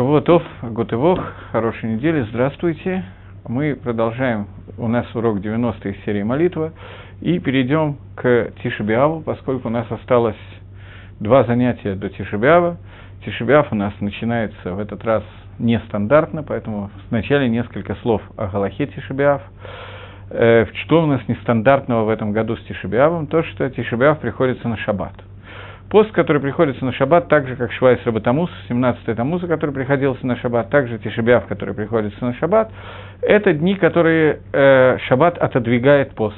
Шавуатов, Гутывох, хорошей недели, здравствуйте. Мы продолжаем, у нас урок 90 из серии молитва, и перейдем к Тишебиаву, поскольку у нас осталось два занятия до Тишебиава. Тишебиав у нас начинается в этот раз нестандартно, поэтому вначале несколько слов о Галахе Тишебиав. Э, что у нас нестандартного в этом году с Тишебиавом? То, что Тишебиав приходится на шаббат – Пост, который приходится на шаббат, так же, как Швайс Рабатамус, 17-й Тамуза, который приходился на шаббат, также Тишебиав, который приходится на шаббат, это дни, которые э, шаббат отодвигает пост.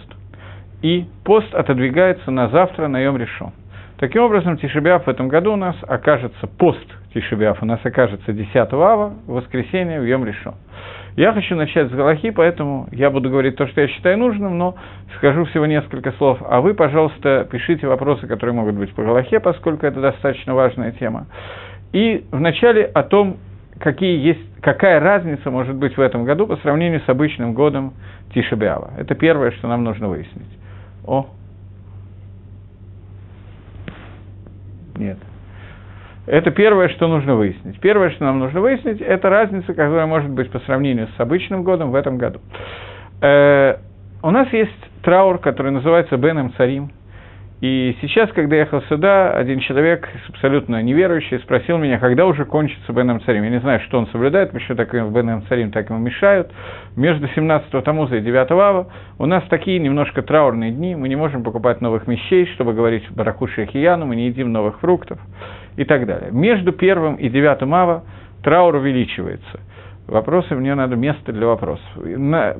И пост отодвигается на завтра, на Йом Решон. Таким образом, Тишебиав в этом году у нас окажется, пост Тишебиав у нас окажется 10 ава, воскресенье, в Йом Решон. Я хочу начать с Галахи, поэтому я буду говорить то, что я считаю нужным, но скажу всего несколько слов. А вы, пожалуйста, пишите вопросы, которые могут быть по Галахе, поскольку это достаточно важная тема. И вначале о том, какие есть, какая разница может быть в этом году по сравнению с обычным годом Тишебиава. Это первое, что нам нужно выяснить. О! Нет. Это первое, что нужно выяснить. Первое, что нам нужно выяснить, это разница, которая может быть по сравнению с обычным годом в этом году. Э, у нас есть траур, который называется Беном Царим. И сейчас, когда я ехал сюда, один человек, абсолютно неверующий, спросил меня, когда уже кончится Беном Царим. Я не знаю, что он соблюдает, почему так в Беном Царим так ему мешают. Между 17 Тамуза и 9 Ава у нас такие немножко траурные дни, мы не можем покупать новых вещей, чтобы говорить Баракуши Хияну, мы не едим новых фруктов и так далее. Между первым и девятым ава траур увеличивается. Вопросы, мне надо место для вопросов.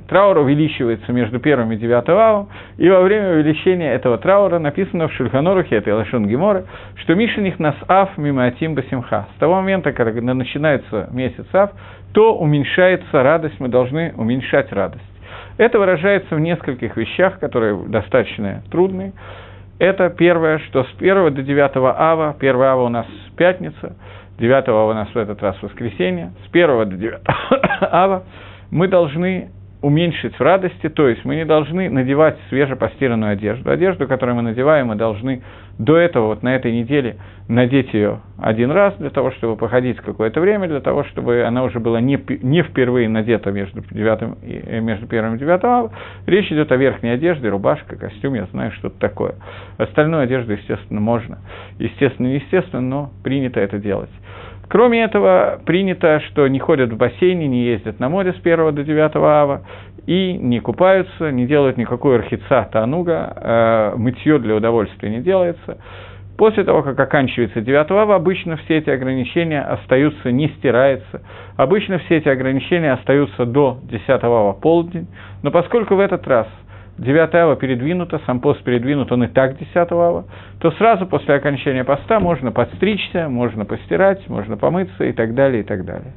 Траур увеличивается между первым и девятым авом, и во время увеличения этого траура написано в Шульханорухе, это Лашон Гемора, что Мишиних нас ав мимо Атим Басимха. С того момента, когда начинается месяц ав, то уменьшается радость, мы должны уменьшать радость. Это выражается в нескольких вещах, которые достаточно трудные. Это первое, что с 1 до 9 ава, 1 ава у нас пятница, 9 ава у нас в этот раз воскресенье, с 1 до 9 ава мы должны уменьшить в радости, то есть мы не должны надевать свежепостиранную одежду. Одежду, которую мы надеваем, мы должны до этого, вот на этой неделе, надеть ее один раз для того, чтобы походить какое-то время, для того, чтобы она уже была не, не впервые надета между, девятым, э, между первым и девятым. Речь идет о верхней одежде, рубашка, костюм, я знаю, что-то такое. Остальную одежду, естественно, можно. Естественно, неестественно, но принято это делать. Кроме этого, принято, что не ходят в бассейне, не ездят на море с 1 до 9 ава, и не купаются, не делают никакой архица тануга, э, мытье для удовольствия не делается. После того, как оканчивается 9 ава, обычно все эти ограничения остаются, не стирается. Обычно все эти ограничения остаются до 10 ава полдень, но поскольку в этот раз – 9 ава передвинуто, сам пост передвинут, он и так 10 ава, то сразу после окончания поста можно подстричься, можно постирать, можно помыться и так далее, и так далее.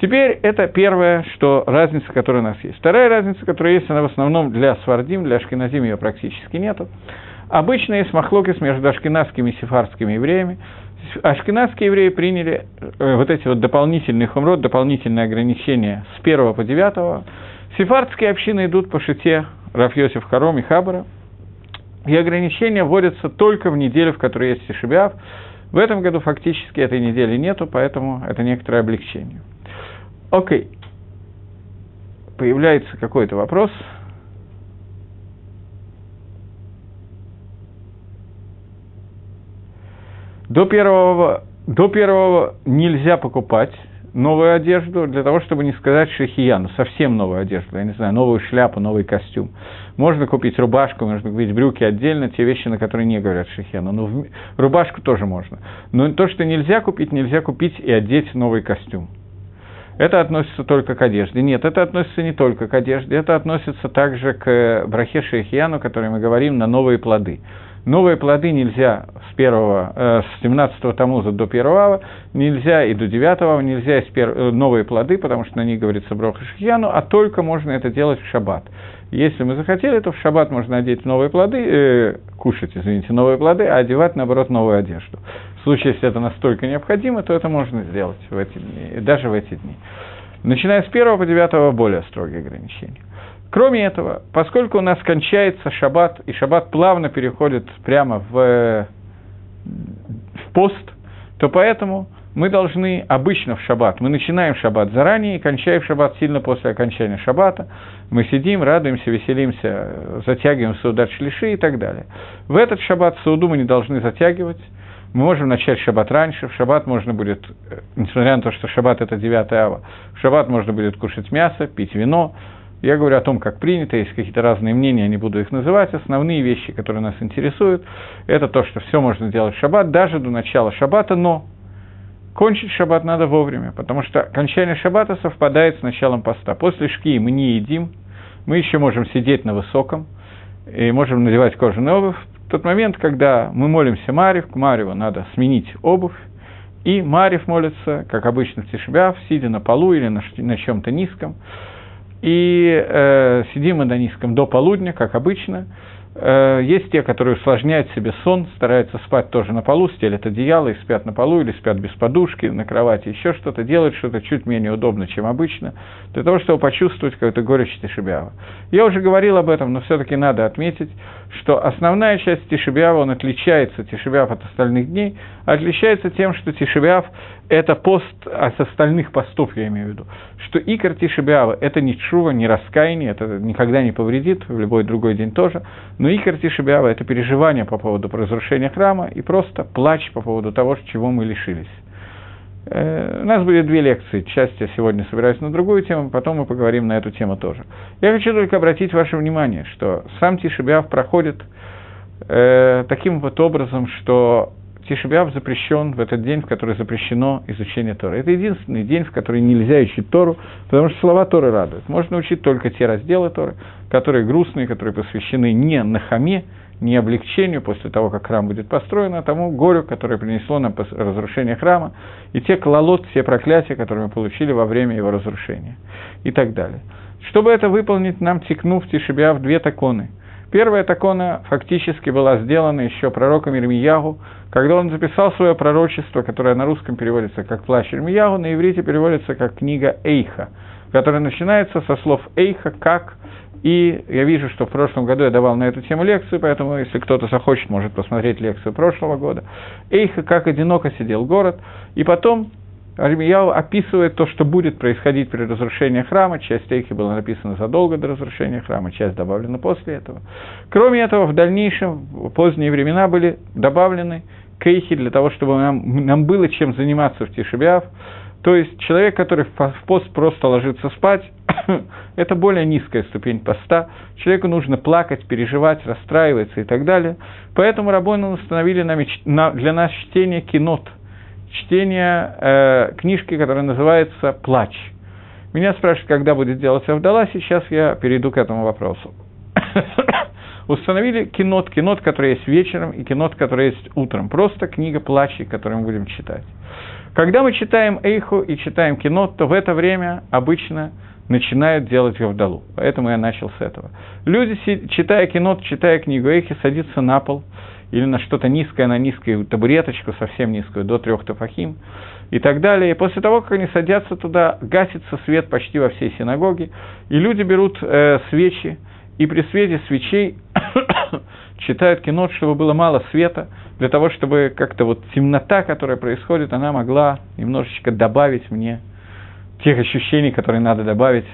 Теперь это первое, что разница, которая у нас есть. Вторая разница, которая есть, она в основном для свардим, для ашкеназим ее практически нету. Обычно есть махлокис между ашкеназскими и сефардскими евреями. Ашкенадские евреи приняли э, вот эти вот дополнительные хумрот, дополнительные ограничения с 1 по 9. Сефардские общины идут по шите Рафьосиф Харом и Хабара. И ограничения вводятся только в неделю, в которой есть Тишебиав. В этом году фактически этой недели нету, поэтому это некоторое облегчение. Окей. Появляется какой-то вопрос. До первого, до первого нельзя покупать новую одежду, для того, чтобы не сказать шахияну, совсем новую одежду, я не знаю, новую шляпу, новый костюм. Можно купить рубашку, можно купить брюки отдельно, те вещи, на которые не говорят шахияну. Но в... рубашку тоже можно. Но то, что нельзя купить, нельзя купить и одеть новый костюм. Это относится только к одежде. Нет, это относится не только к одежде, это относится также к брахе шахияну, о которой мы говорим, на новые плоды. Новые плоды нельзя с, первого, э, с 17 тамуза до 1 ава, нельзя и до 9 ава, нельзя из пер... Э, новые плоды, потому что на них говорится броха шахьяну, а только можно это делать в шаббат. Если мы захотели, то в шаббат можно одеть новые плоды, э, кушать, извините, новые плоды, а одевать, наоборот, новую одежду. В случае, если это настолько необходимо, то это можно сделать в эти дни, даже в эти дни. Начиная с 1 по 9 более строгие ограничения. Кроме этого, поскольку у нас кончается шаббат, и шаббат плавно переходит прямо в, в пост, то поэтому мы должны обычно в шаббат, мы начинаем шаббат заранее и кончаем шаббат сильно после окончания шаббата. Мы сидим, радуемся, веселимся, затягиваем саудат шлиши и так далее. В этот шаббат сауду мы не должны затягивать, мы можем начать шаббат раньше, в шаббат можно будет, э, несмотря на то, что шаббат это 9 ава, в шаббат можно будет кушать мясо, пить вино. Я говорю о том, как принято, есть какие-то разные мнения, я не буду их называть. Основные вещи, которые нас интересуют, это то, что все можно делать в шаббат, даже до начала шаббата, но кончить шаббат надо вовремя, потому что окончание шаббата совпадает с началом поста. После шки мы не едим, мы еще можем сидеть на высоком, и можем надевать кожаную обувь, тот момент, когда мы молимся Марив, к Мареву надо сменить обувь, и Марив молится, как обычно в Тишбяв, сидя на полу или на чем-то низком. И э, сидим мы на низком до полудня, как обычно, Э, есть те, которые усложняют себе сон, стараются спать тоже на полу, стелят одеяло и спят на полу, или спят без подушки, на кровати, еще что-то, делают что-то чуть менее удобно, чем обычно, для того, чтобы почувствовать какую-то горечь Тишибява. Я уже говорил об этом, но все-таки надо отметить, что основная часть Тишибява, он отличается, Тишибяв от остальных дней, отличается тем, что Тишибяв – это пост от остальных постов, я имею в виду, что Икор Тишибява – это не чува, не раскаяние, это никогда не повредит, в любой другой день тоже, но Икор Тишибява – это переживание по поводу разрушения храма и просто плач по поводу того, чего мы лишились. Э, у нас будет две лекции. Часть я сегодня собираюсь на другую тему, потом мы поговорим на эту тему тоже. Я хочу только обратить ваше внимание, что сам Тишебиав проходит э, таким вот образом, что Тишебиав запрещен в этот день, в который запрещено изучение Торы. Это единственный день, в который нельзя учить Тору, потому что слова Торы радуют. Можно учить только те разделы Торы, которые грустные, которые посвящены не Нахаме, не облегчению после того, как храм будет построен, а тому горю, которое принесло нам разрушение храма, и те клалот, все проклятия, которые мы получили во время его разрушения, и так далее. Чтобы это выполнить, нам текнув Тишебиа в две таконы. Первая такона фактически была сделана еще пророком Ирмиягу, когда он записал свое пророчество, которое на русском переводится как «Плащ Ирмиягу», на иврите переводится как «Книга Эйха», которая начинается со слов «Эйха» как и я вижу, что в прошлом году я давал на эту тему лекцию, поэтому если кто-то захочет, может посмотреть лекцию прошлого года. Эйха, как одиноко сидел город, и потом Армияу описывает то, что будет происходить при разрушении храма. Часть Эйхи была написана задолго до разрушения храма, часть добавлена после этого. Кроме этого, в дальнейшем, в поздние времена были добавлены кейхи для того, чтобы нам, нам было чем заниматься в Тишебиав. То есть человек, который в пост просто ложится спать, это более низкая ступень поста. Человеку нужно плакать, переживать, расстраиваться и так далее. Поэтому Рабону установили для нас чтение кинот, чтение э, книжки, которая называется «Плач». Меня спрашивают, когда будет делать Авдала, сейчас я перейду к этому вопросу. Установили кинот, кинот, который есть вечером, и кинот, который есть утром. Просто книга плачей, которую мы будем читать. Когда мы читаем Эйху и читаем кино, то в это время обычно начинают делать Гавдалу. Поэтому я начал с этого. Люди, читая кино, читая книгу Эйхи, садятся на пол или на что-то низкое, на низкую табуреточку, совсем низкую, до трех тафахим и так далее. И после того, как они садятся туда, гасится свет почти во всей синагоге, и люди берут э, свечи, и при свете свечей читают кино, чтобы было мало света, для того, чтобы как-то вот темнота, которая происходит, она могла немножечко добавить мне тех ощущений, которые надо добавить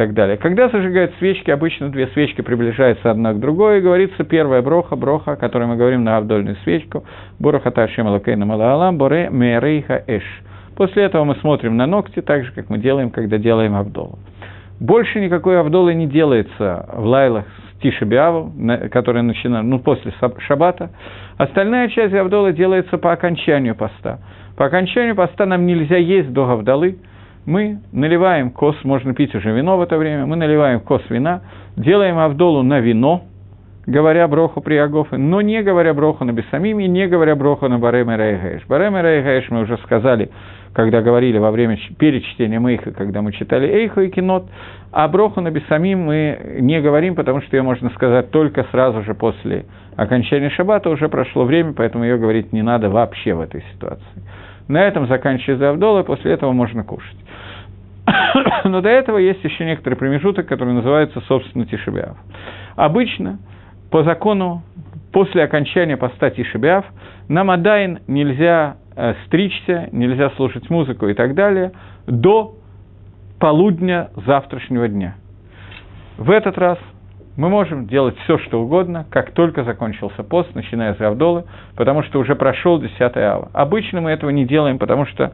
так далее. Когда зажигают свечки, обычно две свечки приближаются одна к другой, и говорится первая броха, броха, о которой мы говорим на авдольную свечку, бороха ташем алакейна малаалам, боре мерейха эш. После этого мы смотрим на ногти, так же, как мы делаем, когда делаем авдолу. Больше никакой авдолы не делается в лайлах с Тишебиаву, который начинает, ну, после шаббата. Остальная часть Авдолы делается по окончанию поста. По окончанию поста нам нельзя есть до Гавдалы. Мы наливаем кос, можно пить уже вино в это время, мы наливаем кос вина, делаем Авдолу на вино, говоря броху при Агофе, но не говоря броху на Бесамим и не говоря броху на Барем и Райгаэш. Барем мы уже сказали, когда говорили во время, перед чтением Эйха, когда мы читали Эйху и Кинот, а броху на Бесамим мы не говорим, потому что ее можно сказать только сразу же после окончания шаббата, уже прошло время, поэтому ее говорить не надо вообще в этой ситуации. На этом заканчивается Авдола, и после этого можно кушать. Но до этого есть еще некоторый промежуток, который называется, собственно, Тишебиав. Обычно, по закону, после окончания поста Тишебиав, нам Адайн нельзя э, стричься, нельзя слушать музыку и так далее до полудня завтрашнего дня. В этот раз мы можем делать все, что угодно, как только закончился пост, начиная с Гавдолы, потому что уже прошел 10 ава. Обычно мы этого не делаем, потому что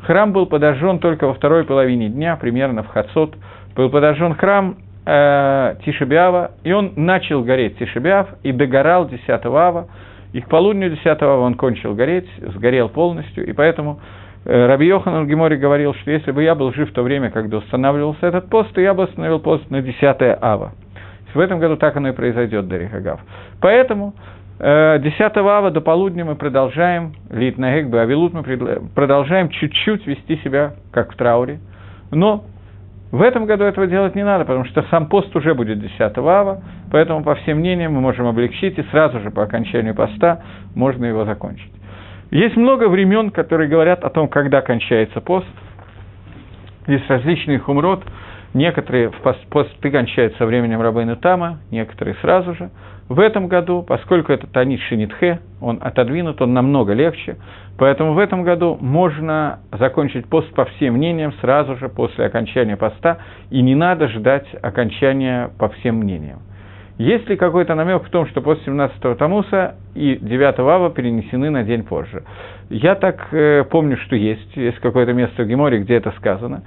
храм был подожжен только во второй половине дня, примерно в Хацот. Был подожжен храм э, Тишебиава, и он начал гореть Тишебиав и догорал 10 ава, и к полудню 10 ава он кончил гореть, сгорел полностью, и поэтому э, Раби Йохан Гемори говорил, что если бы я был жив в то время, когда устанавливался этот пост, то я бы установил пост на 10 ава. В этом году так оно и произойдет, Дарих Агав. Поэтому 10 э, ава до полудня мы продолжаем, Лит Нагекбы, Авилут мы продолжаем чуть-чуть вести себя как в трауре, но в этом году этого делать не надо, потому что сам пост уже будет 10 ава, поэтому, по всем мнениям, мы можем облегчить, и сразу же по окончанию поста можно его закончить. Есть много времен, которые говорят о том, когда кончается пост. Есть различные хумрот, некоторые посты кончаются со временем Рабейна Тама, некоторые сразу же – в этом году, поскольку это Танит Шинитхе, он отодвинут, он намного легче, поэтому в этом году можно закончить пост по всем мнениям сразу же после окончания поста, и не надо ждать окончания по всем мнениям. Есть ли какой-то намек в том, что пост 17-го Тамуса и 9 Ава перенесены на день позже? Я так э, помню, что есть. Есть какое-то место в Геморе, где это сказано.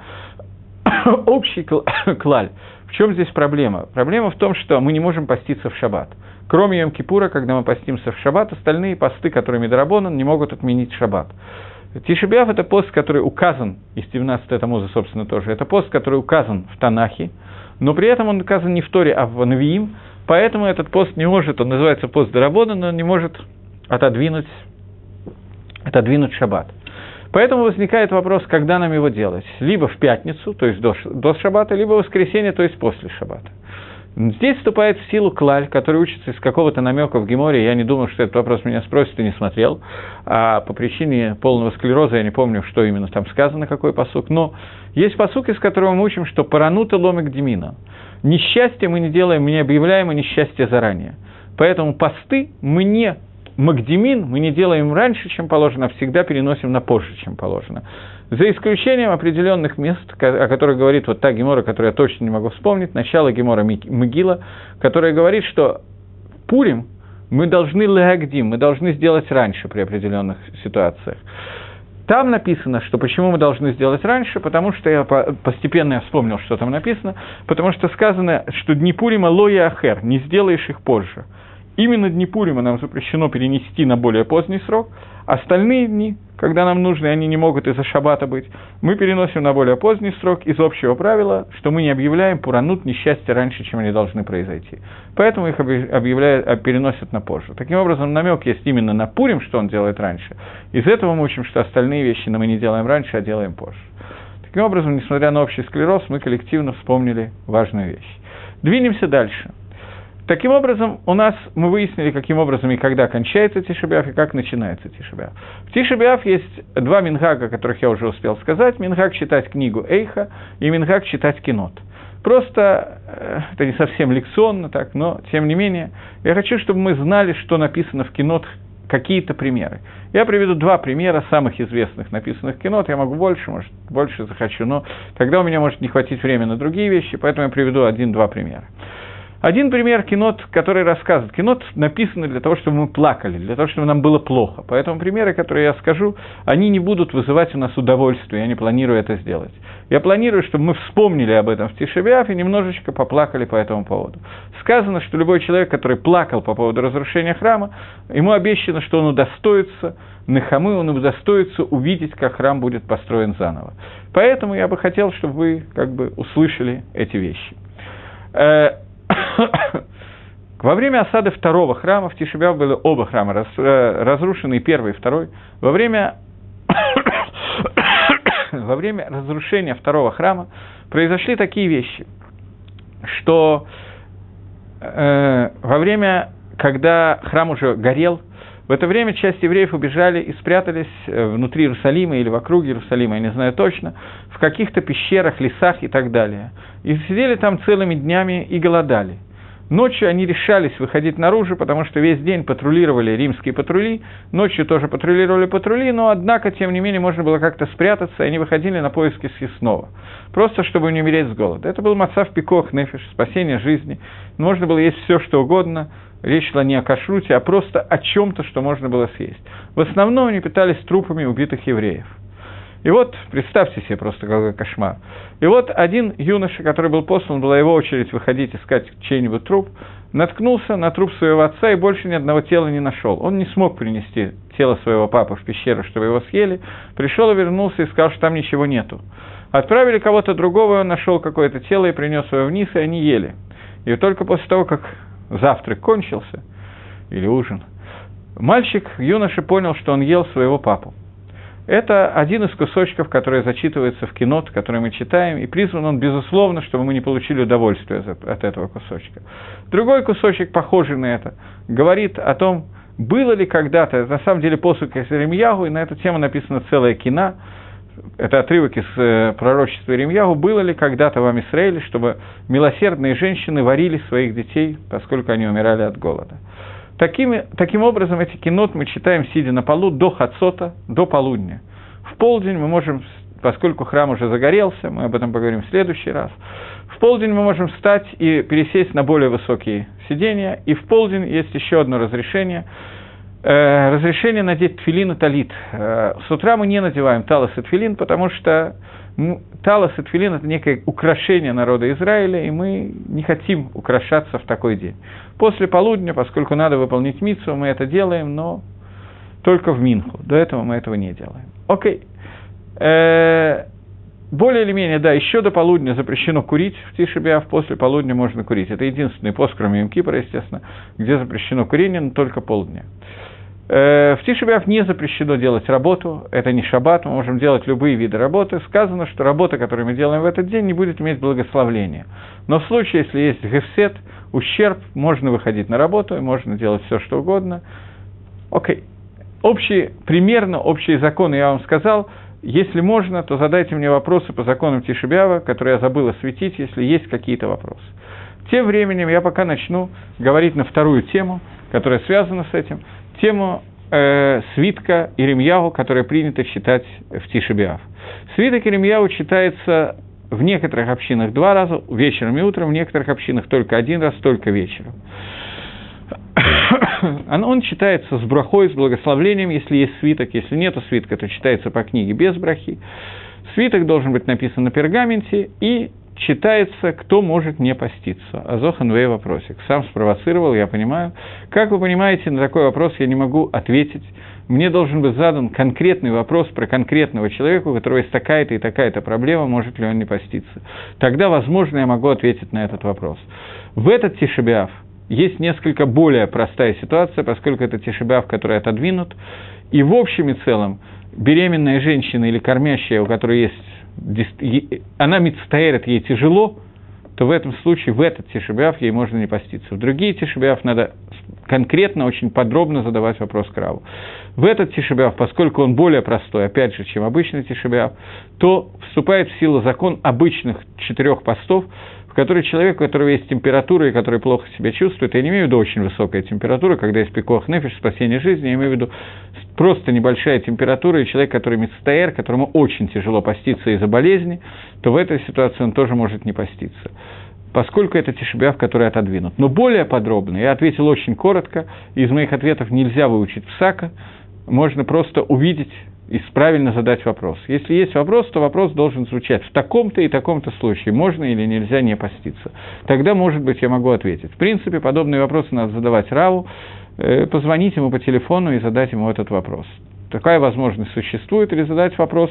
Общий клаль. В чем здесь проблема? Проблема в том, что мы не можем поститься в шаббат. Кроме Йом-Кипура, когда мы постимся в шаббат, остальные посты, которые Медорабонан, не могут отменить шаббат. Тишебиав – это пост, который указан, и 17 Тамуза, собственно, тоже, это пост, который указан в Танахе, но при этом он указан не в Торе, а в Навиим, поэтому этот пост не может, он называется пост Дарабона, но он не может отодвинуть, отодвинуть шаббат. Поэтому возникает вопрос, когда нам его делать. Либо в пятницу, то есть до, до шаббата, либо в воскресенье, то есть после шаббата. Здесь вступает в силу клаль, который учится из какого-то намека в Геморе. Я не думаю, что этот вопрос меня спросит и не смотрел. А по причине полного склероза я не помню, что именно там сказано, какой посук. Но есть посук, из которого мы учим, что паранута ломик демина. Несчастье мы не делаем, мы не объявляем о несчастье заранее. Поэтому посты мы не Магдемин мы не делаем раньше, чем положено, а всегда переносим на позже, чем положено. За исключением определенных мест, о которых говорит вот та Гемора, которую я точно не могу вспомнить, начало Гемора Мигила, которая говорит, что Пурим мы должны леагдим, мы должны сделать раньше при определенных ситуациях. Там написано, что почему мы должны сделать раньше, потому что я постепенно я вспомнил, что там написано, потому что сказано, что дни Пурима лоя ахер, не сделаешь их позже. Именно дни Пурима нам запрещено перенести на более поздний срок, остальные дни, когда нам нужно, и они не могут из-за шаббата быть, мы переносим на более поздний срок из общего правила, что мы не объявляем пуранут несчастья раньше, чем они должны произойти. Поэтому их объявляют, а, переносят на позже. Таким образом, намек есть именно на Пурим, что он делает раньше. Из этого мы учим, что остальные вещи мы не делаем раньше, а делаем позже. Таким образом, несмотря на общий склероз, мы коллективно вспомнили важную вещь. Двинемся дальше. Таким образом, у нас мы выяснили, каким образом и когда кончается Тишебиаф, и как начинается Тишебиаф. В Тишебиаф есть два мингага, о которых я уже успел сказать. Мингаг читать книгу Эйха и мингаг читать кинот. Просто э, это не совсем лекционно так, но тем не менее, я хочу, чтобы мы знали, что написано в кинот, какие-то примеры. Я приведу два примера самых известных написанных кинот. Я могу больше, может, больше захочу, но тогда у меня может не хватить времени на другие вещи, поэтому я приведу один-два примера. Один пример кинот, который рассказывает. Кинот написано для того, чтобы мы плакали, для того, чтобы нам было плохо. Поэтому примеры, которые я скажу, они не будут вызывать у нас удовольствие, я не планирую это сделать. Я планирую, чтобы мы вспомнили об этом в Тишебиаф и немножечко поплакали по этому поводу. Сказано, что любой человек, который плакал по поводу разрушения храма, ему обещано, что он удостоится Нахамы, он удостоится увидеть, как храм будет построен заново. Поэтому я бы хотел, чтобы вы как бы услышали эти вещи. Во время осады второго храма, в Тишебяв были оба храма раз, э, разрушены, первый и второй. Во время, во время разрушения второго храма произошли такие вещи, что э, во время, когда храм уже горел, в это время часть евреев убежали и спрятались э, внутри Иерусалима или вокруг Иерусалима, я не знаю точно, в каких-то пещерах, лесах и так далее. И сидели там целыми днями и голодали. Ночью они решались выходить наружу, потому что весь день патрулировали римские патрули, ночью тоже патрулировали патрули, но, однако, тем не менее, можно было как-то спрятаться, и они выходили на поиски съестного, просто чтобы не умереть с голода. Это был Мацав Пикох Нефиш, спасение жизни. Можно было есть все, что угодно, речь шла не о кашруте, а просто о чем-то, что можно было съесть. В основном они питались трупами убитых евреев – и вот, представьте себе просто какой кошмар. И вот один юноша, который был послан, была его очередь выходить искать чей-нибудь труп, наткнулся на труп своего отца и больше ни одного тела не нашел. Он не смог принести тело своего папы в пещеру, чтобы его съели, пришел и вернулся и сказал, что там ничего нету. Отправили кого-то другого, он нашел какое-то тело и принес его вниз, и они ели. И только после того, как завтрак кончился, или ужин, мальчик, юноша понял, что он ел своего папу. Это один из кусочков, который зачитывается в кино, который мы читаем, и призван он, безусловно, чтобы мы не получили удовольствие от этого кусочка. Другой кусочек, похожий на это, говорит о том, было ли когда-то, на самом деле, посуд из Иеремьягу, и на эту тему написано целое кино, это отрывок из э, пророчества Иеремьягу, было ли когда-то в Амисраиле, чтобы милосердные женщины варили своих детей, поскольку они умирали от голода. Такими, таким образом, эти кинот мы читаем, сидя на полу, до хацота, до полудня. В полдень мы можем, поскольку храм уже загорелся, мы об этом поговорим в следующий раз, в полдень мы можем встать и пересесть на более высокие сидения, и в полдень есть еще одно разрешение, э, разрешение надеть тфилин и талит. Э, с утра мы не надеваем талас и тфилин, потому что ну, талас и тфилин – это некое украшение народа Израиля, и мы не хотим украшаться в такой день. После полудня, поскольку надо выполнить митсу, мы это делаем, но только в Минху. До этого мы этого не делаем. Окей. Э, более или менее, да, еще до полудня запрещено курить в Тишебиав, после полудня можно курить. Это единственный пост, кроме Имкипора, естественно, где запрещено курение, но только полдня. Э, в Тишебиав не запрещено делать работу, это не шаббат, мы можем делать любые виды работы. Сказано, что работа, которую мы делаем в этот день, не будет иметь благословления. Но в случае, если есть гефсет, ущерб, можно выходить на работу, и можно делать все, что угодно. Окей. Общие, примерно общие законы я вам сказал. Если можно, то задайте мне вопросы по законам Тишебиава, которые я забыл осветить, если есть какие-то вопросы. Тем временем я пока начну говорить на вторую тему, которая связана с этим, тему э, свитка Иремьяу, которое принято читать в Тишебиав. Свиток Иремьяу читается в некоторых общинах два раза, вечером и утром, в некоторых общинах только один раз, только вечером. Он читается с брахой, с благословлением, если есть свиток. Если нет свитка, то читается по книге без брахи. Свиток должен быть написан на пергаменте и читается, кто может не поститься. Азохан Вей вопросик. Сам спровоцировал, я понимаю. Как вы понимаете, на такой вопрос я не могу ответить. Мне должен быть задан конкретный вопрос про конкретного человека, у которого есть такая-то и такая-то проблема, может ли он не поститься. Тогда, возможно, я могу ответить на этот вопрос. В этот тишебиав есть несколько более простая ситуация, поскольку это тишебиав, который отодвинут, и в общем и целом беременная женщина или кормящая, у которой есть она мицтаэрит, ей тяжело, то в этом случае, в этот тишебиав ей можно не поститься. В другие тишебиав надо конкретно, очень подробно задавать вопрос Краву. В этот тишебиав, поскольку он более простой, опять же, чем обычный тишебиав, то вступает в силу закон обычных четырех постов, который человек, у которого есть температура и который плохо себя чувствует, я не имею в виду очень высокая температура, когда есть пикох нефиш, спасение жизни, я имею в виду просто небольшая температура, и человек, который мецтаэр, которому очень тяжело поститься из-за болезни, то в этой ситуации он тоже может не поститься. Поскольку это тишебиав, который отодвинут. Но более подробно, я ответил очень коротко, из моих ответов нельзя выучить псака, можно просто увидеть и правильно задать вопрос. Если есть вопрос, то вопрос должен звучать в таком-то и таком-то случае, можно или нельзя не поститься. Тогда, может быть, я могу ответить. В принципе, подобные вопросы надо задавать Раву, э, позвонить ему по телефону и задать ему этот вопрос. Такая возможность существует, или задать вопрос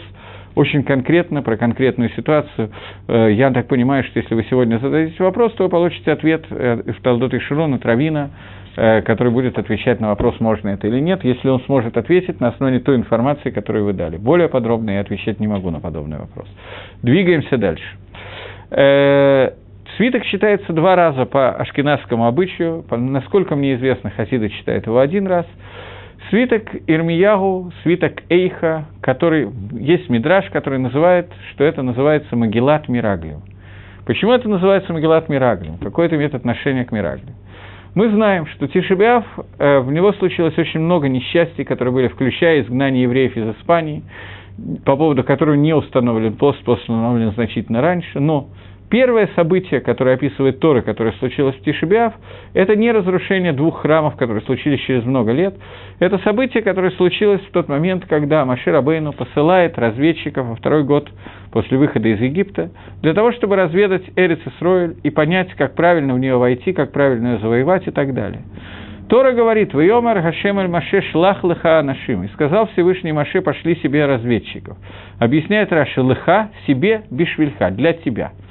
очень конкретно, про конкретную ситуацию. Э, я так понимаю, что если вы сегодня зададите вопрос, то вы получите ответ э, в Талдот и Широна, Травина, Э, который будет отвечать на вопрос, можно это или нет, если он сможет ответить на основе той информации, которую вы дали. Более подробно я отвечать не могу на подобный вопрос. Двигаемся дальше. Э, свиток считается два раза по ашкенадскому обычаю. Насколько мне известно, Хасида читает его один раз. Свиток Ирмиягу, свиток Эйха, который есть мидраж, который называет, что это называется Магилат Мираглио. Почему это называется Магеллат Мираглим? Какое это имеет отношение к Мираглим? Мы знаем, что Тишебиав, э, в него случилось очень много несчастий, которые были, включая изгнание евреев из Испании, по поводу которого не установлен пост, пост установлен значительно раньше, но Первое событие, которое описывает Торы, которое случилось в Тишебиав, это не разрушение двух храмов, которые случились через много лет. Это событие, которое случилось в тот момент, когда Машир Абейну посылает разведчиков во второй год после выхода из Египта, для того, чтобы разведать Эрец Исроэль и понять, как правильно в нее войти, как правильно ее завоевать и так далее. Тора говорит, «Вайомар Хашем аль Маше шлах лыха анашим». И сказал Всевышний Маше, пошли себе разведчиков. Объясняет Раша, лыха себе бишвильха, для тебя –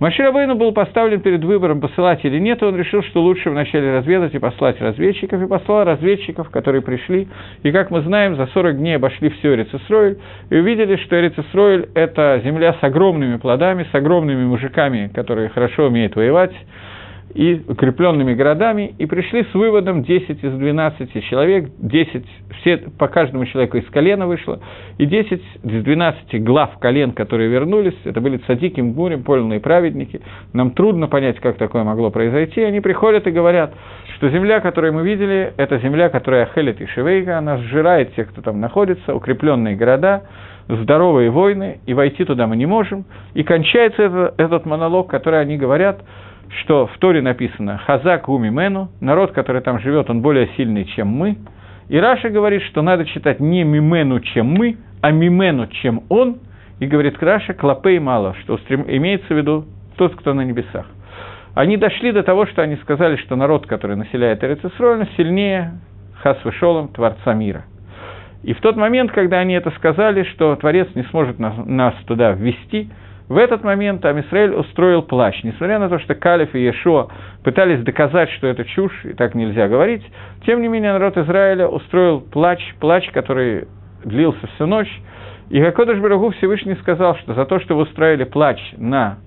Маширабейну был поставлен перед выбором, посылать или нет, и он решил, что лучше вначале разведать и послать разведчиков, и послал разведчиков, которые пришли, и, как мы знаем, за 40 дней обошли все Эрицесроиль, и увидели, что Эрицесроиль – это земля с огромными плодами, с огромными мужиками, которые хорошо умеют воевать, и укрепленными городами, и пришли с выводом 10 из 12 человек, 10, все, по каждому человеку из колена вышло, и 10 из 12 глав колен, которые вернулись, это были цадики, мгурим, польные праведники, нам трудно понять, как такое могло произойти, они приходят и говорят, что земля, которую мы видели, это земля, которая Хелет и Шевейга, она сжирает тех, кто там находится, укрепленные города, здоровые войны, и войти туда мы не можем, и кончается это, этот монолог, который они говорят – что в Торе написано «Хазак умимену», народ, который там живет, он более сильный, чем мы. И Раши говорит, что надо читать не ממנו, чем мы, а ממנו, чем он. И говорит Раши «כלפי מעלה», что имеется в виду тот, кто на небесах. Они дошли до того, что они сказали, что народ, который населяет ארץ ישראל, он сильнее, חס ושלום, Творца мира. И в тот момент, когда они это сказали, что Творец не сможет нас, нас туда ввести, в этот момент עם ישראל устроил плач. Несмотря на то, что Калев и Ешо пытались доказать, что это чушь, и так нельзя говорить, тем не менее народ Израиля устроил плач, плач, который длился всю ночь. И Гакодыш Барагу Всевышний сказал, что за то, что вы устроили плач на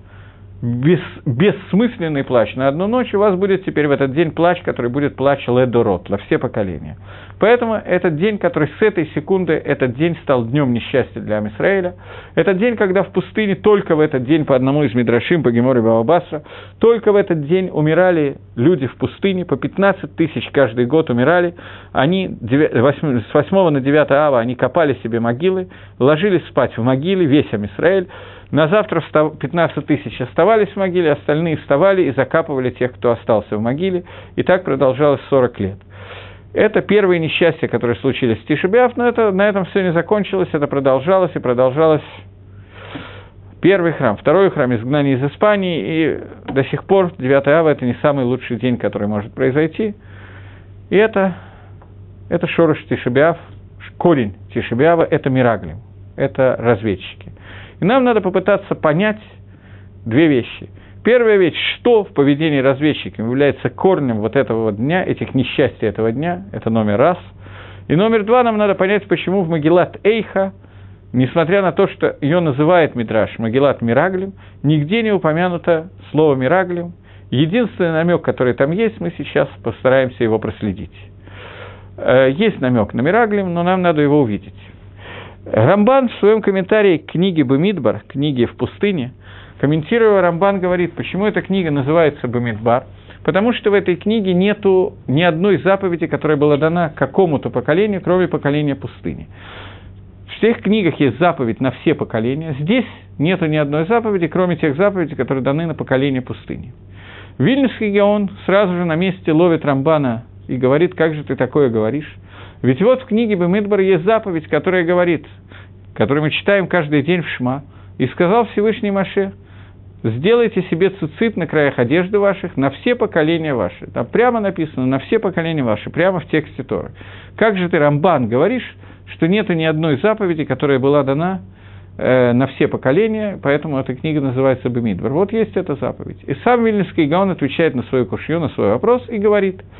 бес, бессмысленный плач на одну ночь, у вас будет теперь в этот день плач, который будет плач ледорот, на все поколения. Поэтому этот день, который с этой секунды, этот день стал днем несчастья для Амисраэля. Этот день, когда в пустыне, только в этот день, по одному из Мидрашим, по Геморе Бабабасра, только в этот день умирали люди в пустыне, по 15 тысяч каждый год умирали. Они с 8 на 9 ава они копали себе могилы, ложились спать в могиле, весь Амисраэль, на завтра 15 тысяч оставались в могиле, остальные вставали и закапывали тех, кто остался в могиле. И так продолжалось 40 лет. Это первые несчастья, которые случились. В Тишебиав, но это, на этом все не закончилось, это продолжалось и продолжалось. Первый храм, второй храм изгнание из Испании, и до сих пор 9 ава – это не самый лучший день, который может произойти. И это, это шорош Тишебиав, корень Тишебиава – это Мираглим, это разведчики – и нам надо попытаться понять две вещи. Первая вещь, что в поведении разведчиков является корнем вот этого дня, этих несчастий этого дня, это номер раз. И номер два, нам надо понять, почему в Магеллат Эйха, несмотря на то, что ее называет Мидраш Магеллат Мираглим, нигде не упомянуто слово Мираглим. Единственный намек, который там есть, мы сейчас постараемся его проследить. Э, есть намек на Мираглим, но нам надо его увидеть. Рамбан в своем комментарии к книге Бамидбар, книге в пустыне, комментируя Рамбан говорит, почему эта книга называется Бамидбар, потому что в этой книге нету ни одной заповеди, которая была дана какому-то поколению, кроме поколения пустыни. В всех книгах есть заповедь на все поколения. Здесь нету ни одной заповеди, кроме тех заповедей, которые даны на поколение пустыни. Вильнюсский Геон сразу же на месте ловит Рамбана и говорит, как же ты такое говоришь? Ведь вот в книге Бемидбар есть заповедь, которая говорит, которую мы читаем каждый день в Шма, и сказал Всевышний Маше, сделайте себе цицит на краях одежды ваших, на все поколения ваши. Там прямо написано, на все поколения ваши, прямо в тексте Торы. Как же ты, Рамбан, говоришь, что нету ни одной заповеди, которая была дана э, на все поколения, поэтому эта книга называется Бемидбар. Вот есть эта заповедь. И сам Вильнюсский Гаон отвечает на свою кушью, на свой вопрос и говорит –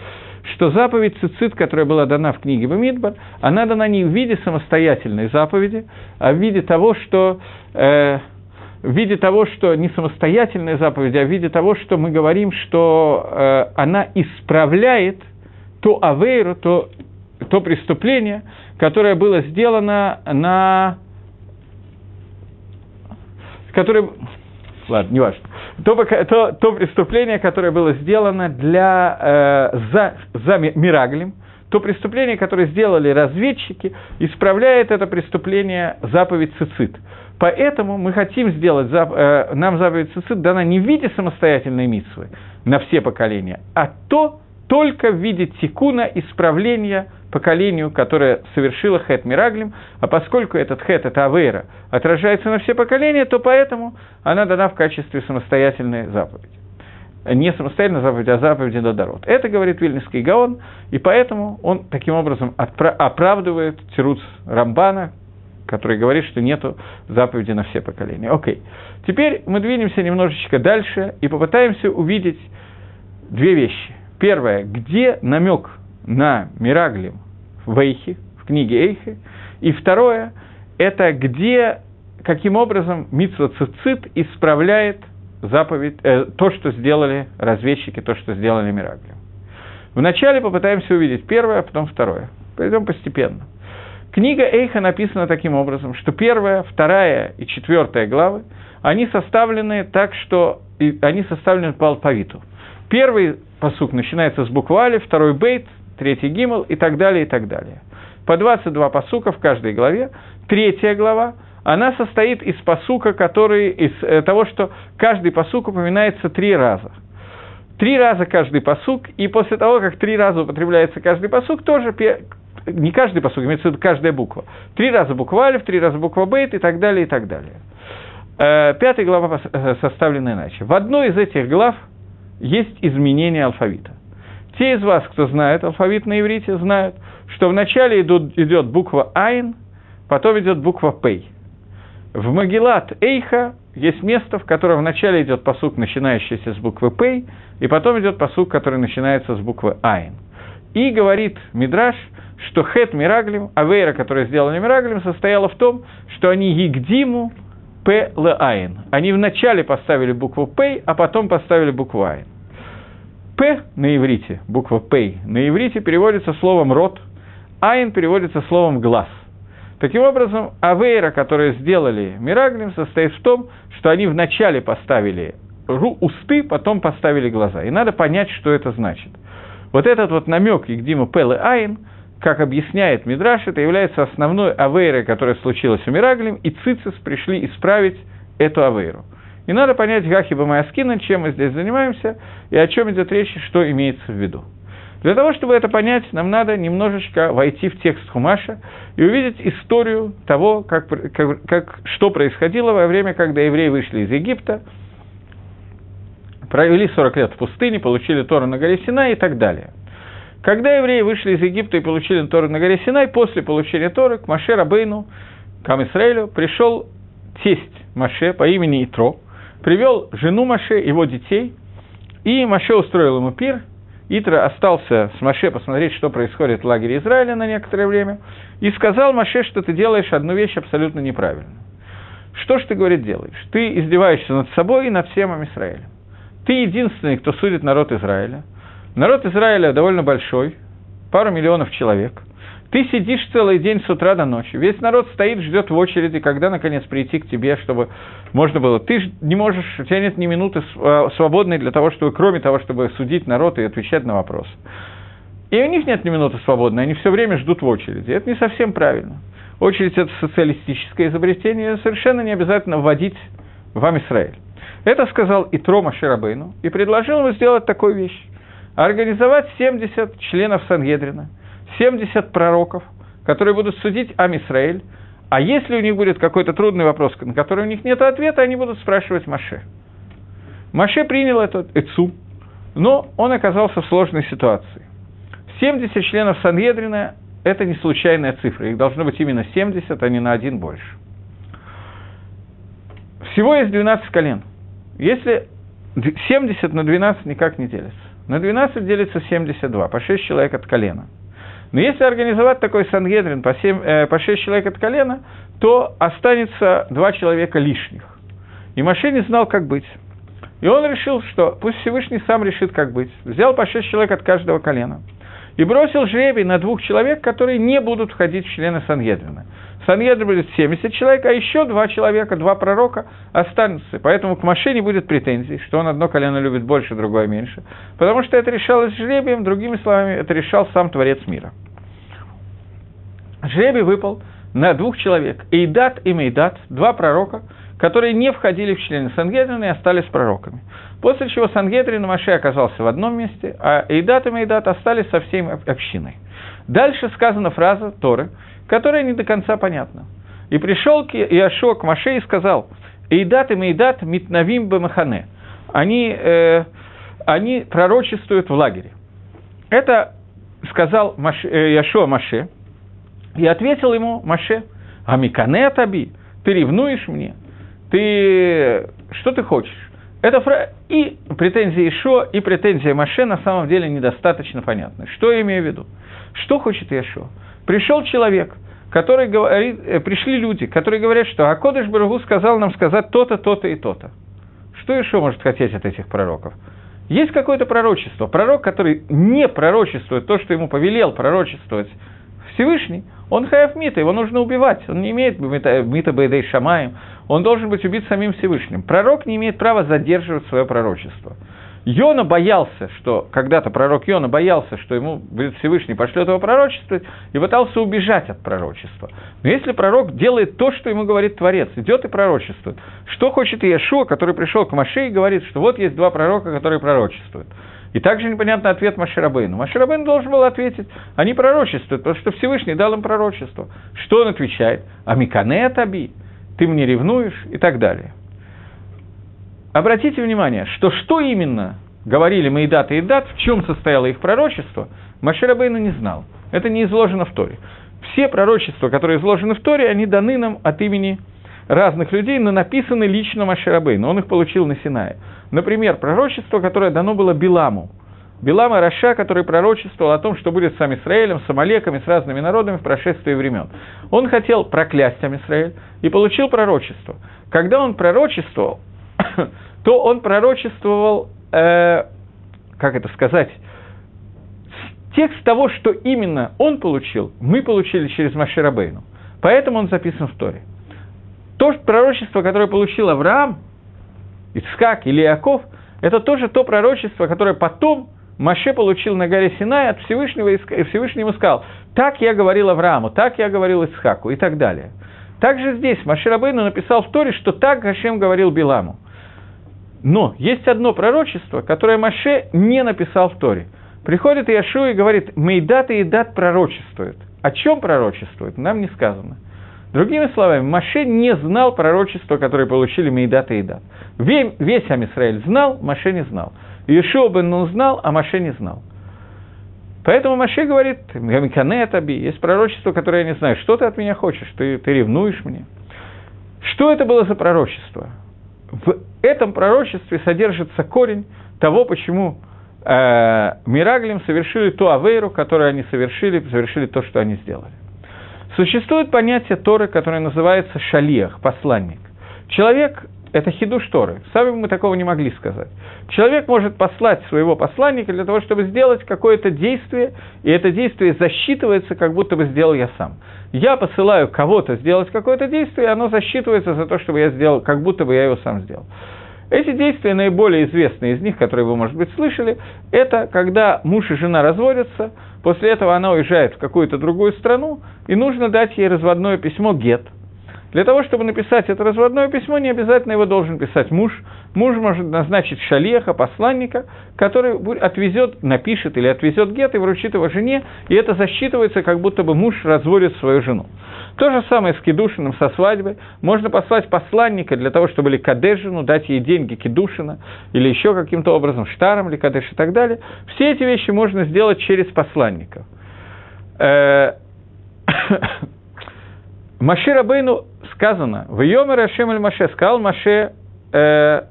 что заповедь цицит, которая была дана в книге Бамидбар, она дана не в виде самостоятельной заповеди, а в виде того, что э, в виде того, что не самостоятельная заповедь, а в виде того, что мы говорим, что э, она исправляет то авейру, то, то преступление, которое было сделано на... Которое, ладно, не важно. То, то, то преступление, которое было сделано для, э, за, за Мираглем, то преступление, которое сделали разведчики, исправляет это преступление заповедь цицит. Поэтому мы хотим сделать, э, нам заповедь цицит дана не в виде самостоятельной митсвы на все поколения, а то только в виде тикуна исправления поколению, которое совершило хет Мираглим, а поскольку этот хет, это авейра, отражается на все поколения, то поэтому она дана в качестве самостоятельной заповеди. Не самостоятельной заповеди, а заповеди Додарот. Это говорит Вильнинский Гаон, и поэтому он таким образом оправдывает Тируц Рамбана, который говорит, что нет заповеди на все поколения. Окей. Теперь мы двинемся немножечко дальше и попытаемся увидеть две вещи. Первое, где намек на Мираглим в Эйхе, в книге Эйхе. И второе, это где, каким образом Митсва Цицит исправляет заповедь, э, то, что сделали разведчики, то, что сделали Мираглим. Вначале попытаемся увидеть первое, а потом второе. Пойдем постепенно. Книга Эйха написана таким образом, что первая, вторая и четвертая главы, они составлены так, что они составлены по алфавиту. Первый посук начинается с буквы Али, второй бейт, третий гимл и так далее, и так далее. По 22 посука в каждой главе. Третья глава, она состоит из посука, который, из э, того, что каждый посук упоминается три раза. Три раза каждый посук, и после того, как три раза употребляется каждый посук, тоже не каждый посук, имеется в виду каждая буква. Три раза буква Алиф, три раза буква Бейт и так далее, и так далее. Э, пятая глава э, составлена иначе. В одной из этих глав есть изменение алфавита. Те из вас, кто знает алфавит на иврите, знают, что вначале идут, идет буква Айн, потом идет буква Пей. В Магилат Эйха есть место, в котором вначале идет посук, начинающийся с буквы Пей, и потом идет посук, который начинается с буквы Айн. И говорит Мидраш, что חטא מרגלים, עבירה, которая сделала מרגלים, состояла в том, что они הקדימו פא לעין. Они вначале поставили букву Пей, а потом поставили букву Айн. П на иврите, буква П на иврите переводится словом «рот», Айн переводится словом «глаз». Таким образом, עבירה, которые сделали מרגלים, состоит в том, что они вначале поставили уста, потом поставили глаза. И надо понять, что это значит. Вот этот вот намек Игдима Пел и Айн, как объясняет Мидраш, это является основной авейрой, которая случилась у Мираглим, и Цицис пришли исправить эту авейру. И надо понять Гахиба Майаскина, чем мы здесь занимаемся, и о чем идет речь, что имеется в виду. Для того, чтобы это понять, нам надо немножечко войти в текст Хумаша и увидеть историю того, как, как, как, что происходило во время, когда евреи вышли из Египта, провели 40 лет в пустыне, получили Тору на горе Синай и так далее. Когда евреи вышли из Египта и получили Тору на горе Синай, после получения Торы к Маше Рабейну, к Амисраэлю, пришел тесть Маше по имени Итро, привел жену Маше, его детей, и Маше устроил ему пир. Итра остался с Маше посмотреть, что происходит в лагере Израиля на некоторое время, и сказал Маше, что ты делаешь одну вещь абсолютно неправильно. Что ж ты, говорит, делаешь? Ты издеваешься над собой и над всем Израилем. Ты единственный, кто судит народ Израиля. Народ Израиля довольно большой, пару миллионов человек – ты сидишь целый день с утра до ночи. Весь народ стоит, ждет в очереди, когда, наконец, прийти к тебе, чтобы можно было. Ты не можешь, у тебя нет ни минуты а, свободной для того, чтобы, кроме того, чтобы судить народ и отвечать на вопросы. И у них нет ни минуты свободной, они все время ждут в очереди. Это не совсем правильно. Очередь – это социалистическое изобретение, совершенно не обязательно вводить в Амисраэль. Это сказал Итро Ширабейну и предложил ему сделать такую вещь. Организовать 70 членов Сангедрина – 70 пророков, которые будут судить Амисраэль, а если у них будет какой-то трудный вопрос, на который у них нет ответа, они будут спрашивать Маше. Маше принял этот Эцу, но он оказался в сложной ситуации. 70 членов Сангедрина – это не случайная цифра, их должно быть именно 70, а не на один больше. Всего есть 12 колен. Если 70 на 12 никак не делится. На 12 делится 72, по 6 человек от колена – но если организовать такой Сангедрин по, 7, э, по 6 человек от колена, то останется два человека лишних. И Маше не знал, как быть. И он решил, что пусть Всевышний сам решит, как быть. Взял по 6 человек от каждого колена. И бросил жребий на двух человек, которые не будут входить в члены Сангедрина. в Сангедре будет 70 человек, а еще два человека, два пророка останутся. Поэтому к Маше не будет претензий, что он одно колено любит больше, другое меньше. Потому что это решалось жребием, другими словами, это решал сам Творец мира. Жребий выпал на двух человек, Эйдат и Мейдат, два пророка, которые не входили в члены Сангедрина и остались пророками. После чего Сангедрин Маше оказался в одном месте, а Эйдат и Мейдат остались со всей общиной. Дальше сказана фраза Торы, которая не до конца понятна. «И пришел Иошуа к Маше и сказал, «Эйдат и Мейдат митнавим бамахане». Они, э, они пророчествуют в лагере. Это сказал Маше, э, Иошуа Маше, и ответил ему Маше, «Амикане таби, ты ревнуешь мне? Ты... Что ты хочешь?» Это фра... И претензия Ишо, и претензия Маше на самом деле недостаточно понятны. Что я имею в виду? Что хочет Ишо? Пришел человек, который говорит, э, пришли люди, которые говорят, что Акодыш Барагу сказал нам сказать то-то, то-то и то-то. Что еще может хотеть от этих пророков? Есть какое-то пророчество. Пророк, который не пророчествует то, что ему повелел пророчествовать Всевышний, он хаяв мита, его нужно убивать. Он не имеет мита бейдей шамаем, он должен быть убит самим Всевышним. Пророк не имеет права задерживать свое пророчество. Йона боялся, что когда-то пророк Йона боялся, что ему будет Всевышний пошлет его пророчествовать, и пытался убежать от пророчества. Но если пророк делает то, что ему говорит Творец, идет и пророчествует, что хочет Иешуа, который пришел к Маше и говорит, что вот есть два пророка, которые пророчествуют. И также непонятный ответ Маширабейну. Маширабейн должен был ответить, они пророчествуют, потому что Всевышний дал им пророчество. Что он отвечает? Амикане таби, ты мне ревнуешь и так далее. Обратите внимание, что что именно говорили Маидат и Идат, в чем состояло их пророчество, Маширабейну не знал. Это не изложено в Торе. Все пророчества, которые изложены в Торе, они даны нам от имени разных людей, но написаны лично Маширабейну. Он их получил на Синае. Например, пророчество, которое дано было Биламу. Билама Раша, который пророчествовал о том, что будет с Амисраэлем, с Амалеками, с разными народами в прошествии времен. Он хотел проклясть Амисраэль и получил пророчество. Когда он пророчествовал, то он пророчествовал, э, как это сказать, текст того, что именно он получил, мы получили через Маширабейну. Поэтому он записан в Торе. То пророчество, которое получил Авраам, Ицхак или Иаков, это тоже то пророчество, которое потом Маше получил на горе Синай от Всевышнего, и Всевышний ему сказал, так я говорил Аврааму, так я говорил Исхаку и так далее. Также здесь Маше Рабейну написал в Торе, что так Гашем говорил Биламу. Но есть одно пророчество, которое Маше не написал в Торе. Приходит Иешуа и говорит, Мейдат и Идат пророчествует. О чем пророчествует, нам не сказано. Другими словами, Маше не знал пророчества, которое получили Мейдат и Идат. Весь Амисраэль знал, Маше не знал. Иешуа бен Нун знал, а Маше не знал. Поэтому Маше говорит, Гамикане Таби, есть пророчество, которое я не знаю, что ты от меня хочешь, ты, ты ревнуешь мне. Что это было за пророчество? В этом пророчестве содержится корень того, почему э, Мираглим совершили ту авейру, которую они совершили, совершили то, что они сделали. Существует понятие Торы, которое называется шалиях, посланник. Человек – это хидуш Торы. Сами мы такого не могли сказать. Человек может послать своего посланника для того, чтобы сделать какое-то действие, и это действие засчитывается, как будто бы сделал я сам. Я посылаю кого-то сделать какое-то действие, и оно засчитывается за то, чтобы я сделал, как будто бы я его сам сделал. Эти действия, наиболее известные из них, которые вы, может быть, слышали, это когда муж и жена разводятся, после этого она уезжает в какую-то другую страну, и нужно дать ей разводное письмо «гет», для того, чтобы написать это разводное письмо, не обязательно его должен писать муж. Муж может назначить шалеха, посланника, который отвезет, напишет или отвезет гет и вручит его жене, и это засчитывается, как будто бы муж разводит свою жену. То же самое с кедушином, со свадьбой. Можно послать посланника для того, чтобы ли кадежину, дать ей деньги кедушина, или еще каким-то образом, штаром или кадеш и так далее. Все эти вещи можно сделать через посланника. Маше Рабейну сказано, в Йомер Ашем Эль Маше, сказал Маше, э,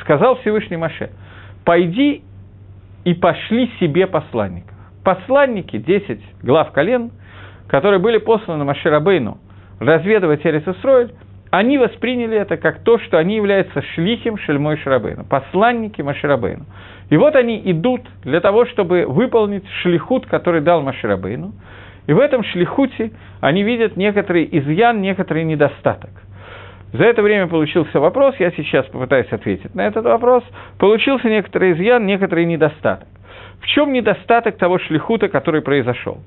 сказал Всевышний Маше, пойди и пошли себе посланников. Посланники, 10 глав колен, которые были посланы Маше Рабейну разведывать Эрисисроэль, они восприняли это как то, что они являются шлихим Шельмой Шарабейну, посланники Маширабейну. И вот они идут для того, чтобы выполнить шлихут, который дал Маширабейну, И в этом шлихуте они видят некоторый изъян, некоторый недостаток. За это время получился вопрос, я сейчас попытаюсь ответить на этот вопрос. Получился некоторый изъян, некоторый недостаток. В чем недостаток того шлихута, который произошел?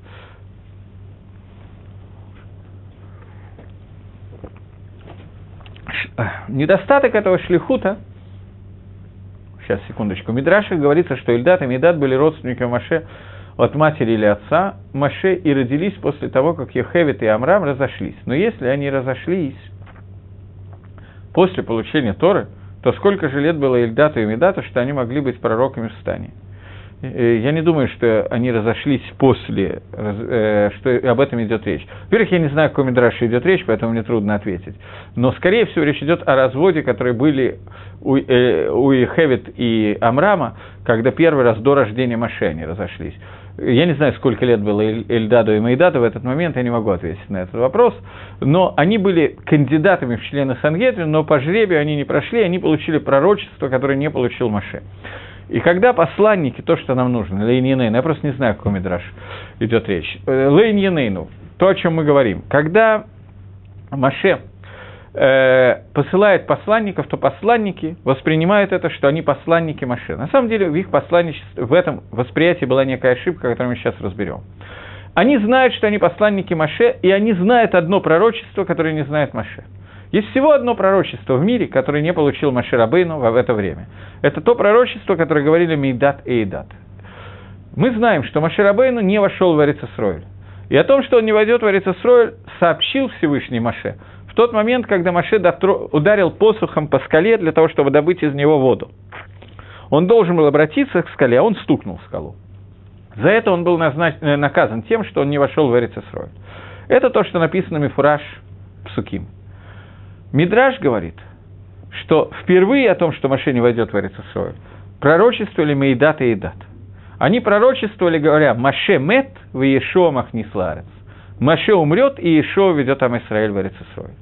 Э, недостаток этого шлихута, сейчас, секундочку, в Мидрашах говорится, что Ильдат и Медат были родственниками Маше от матери или отца Маше и родились после того, как Ехевит и Амрам разошлись. Но если они разошлись после получения Торы, то сколько же лет было Ильдату и Медату, что они могли быть пророками в стане? Э, я не думаю, что они разошлись после, э, что об этом идет речь. Во-первых, я не знаю, о каком Мидраше идет речь, поэтому мне трудно ответить. Но, скорее всего, речь идет о разводе, которые были у, э, у Хевит и Амрама, когда первый раз до рождения Маше они разошлись. Я не знаю, сколько лет было Эльдаду и Майдаду в этот момент, я не могу ответить на этот вопрос, но они были кандидатами в члены Сангедрин, но по жребию они не прошли, они получили пророчество, которое не получил Маше. И когда посланники, то, что нам нужно, Лейн я просто не знаю, о каком Мидраш идет речь, э, Лейн то, о чем мы говорим, когда Маше э, посылает посланников, то посланники воспринимают это, что они посланники Маше. На самом деле в их посланничестве, в этом восприятии была некая ошибка, которую мы сейчас разберем. Они знают, что они посланники Маше, и они знают одно пророчество, которое не знает Маше. Есть всего одно пророчество в мире, которое не получил Маширабейну в это время. Это то пророчество, которое говорили Мейдат и Эйдат. Мы знаем, что Маширабейну не вошел в Эрицесройль. И о том, что он не войдет в Эрицесройль, сообщил Всевышний Маше в тот момент, когда Маше ударил посухом по скале для того, чтобы добыть из него воду. Он должен был обратиться к скале, а он стукнул в скалу. За это он был назнач... Э, наказан тем, что он не вошел в Эрицесройль. Это то, что написано Мифураж Псуким. Мидраж говорит, что впервые о том, что Маше не войдет в Эрицесройль, пророчествовали Мейдат и Идат. Они пророчествовали, говоря, Маше мет в Иешуа махнисларец. Маше умрет, и Иешуа ведет Ам Исраэль в Эрицесройль.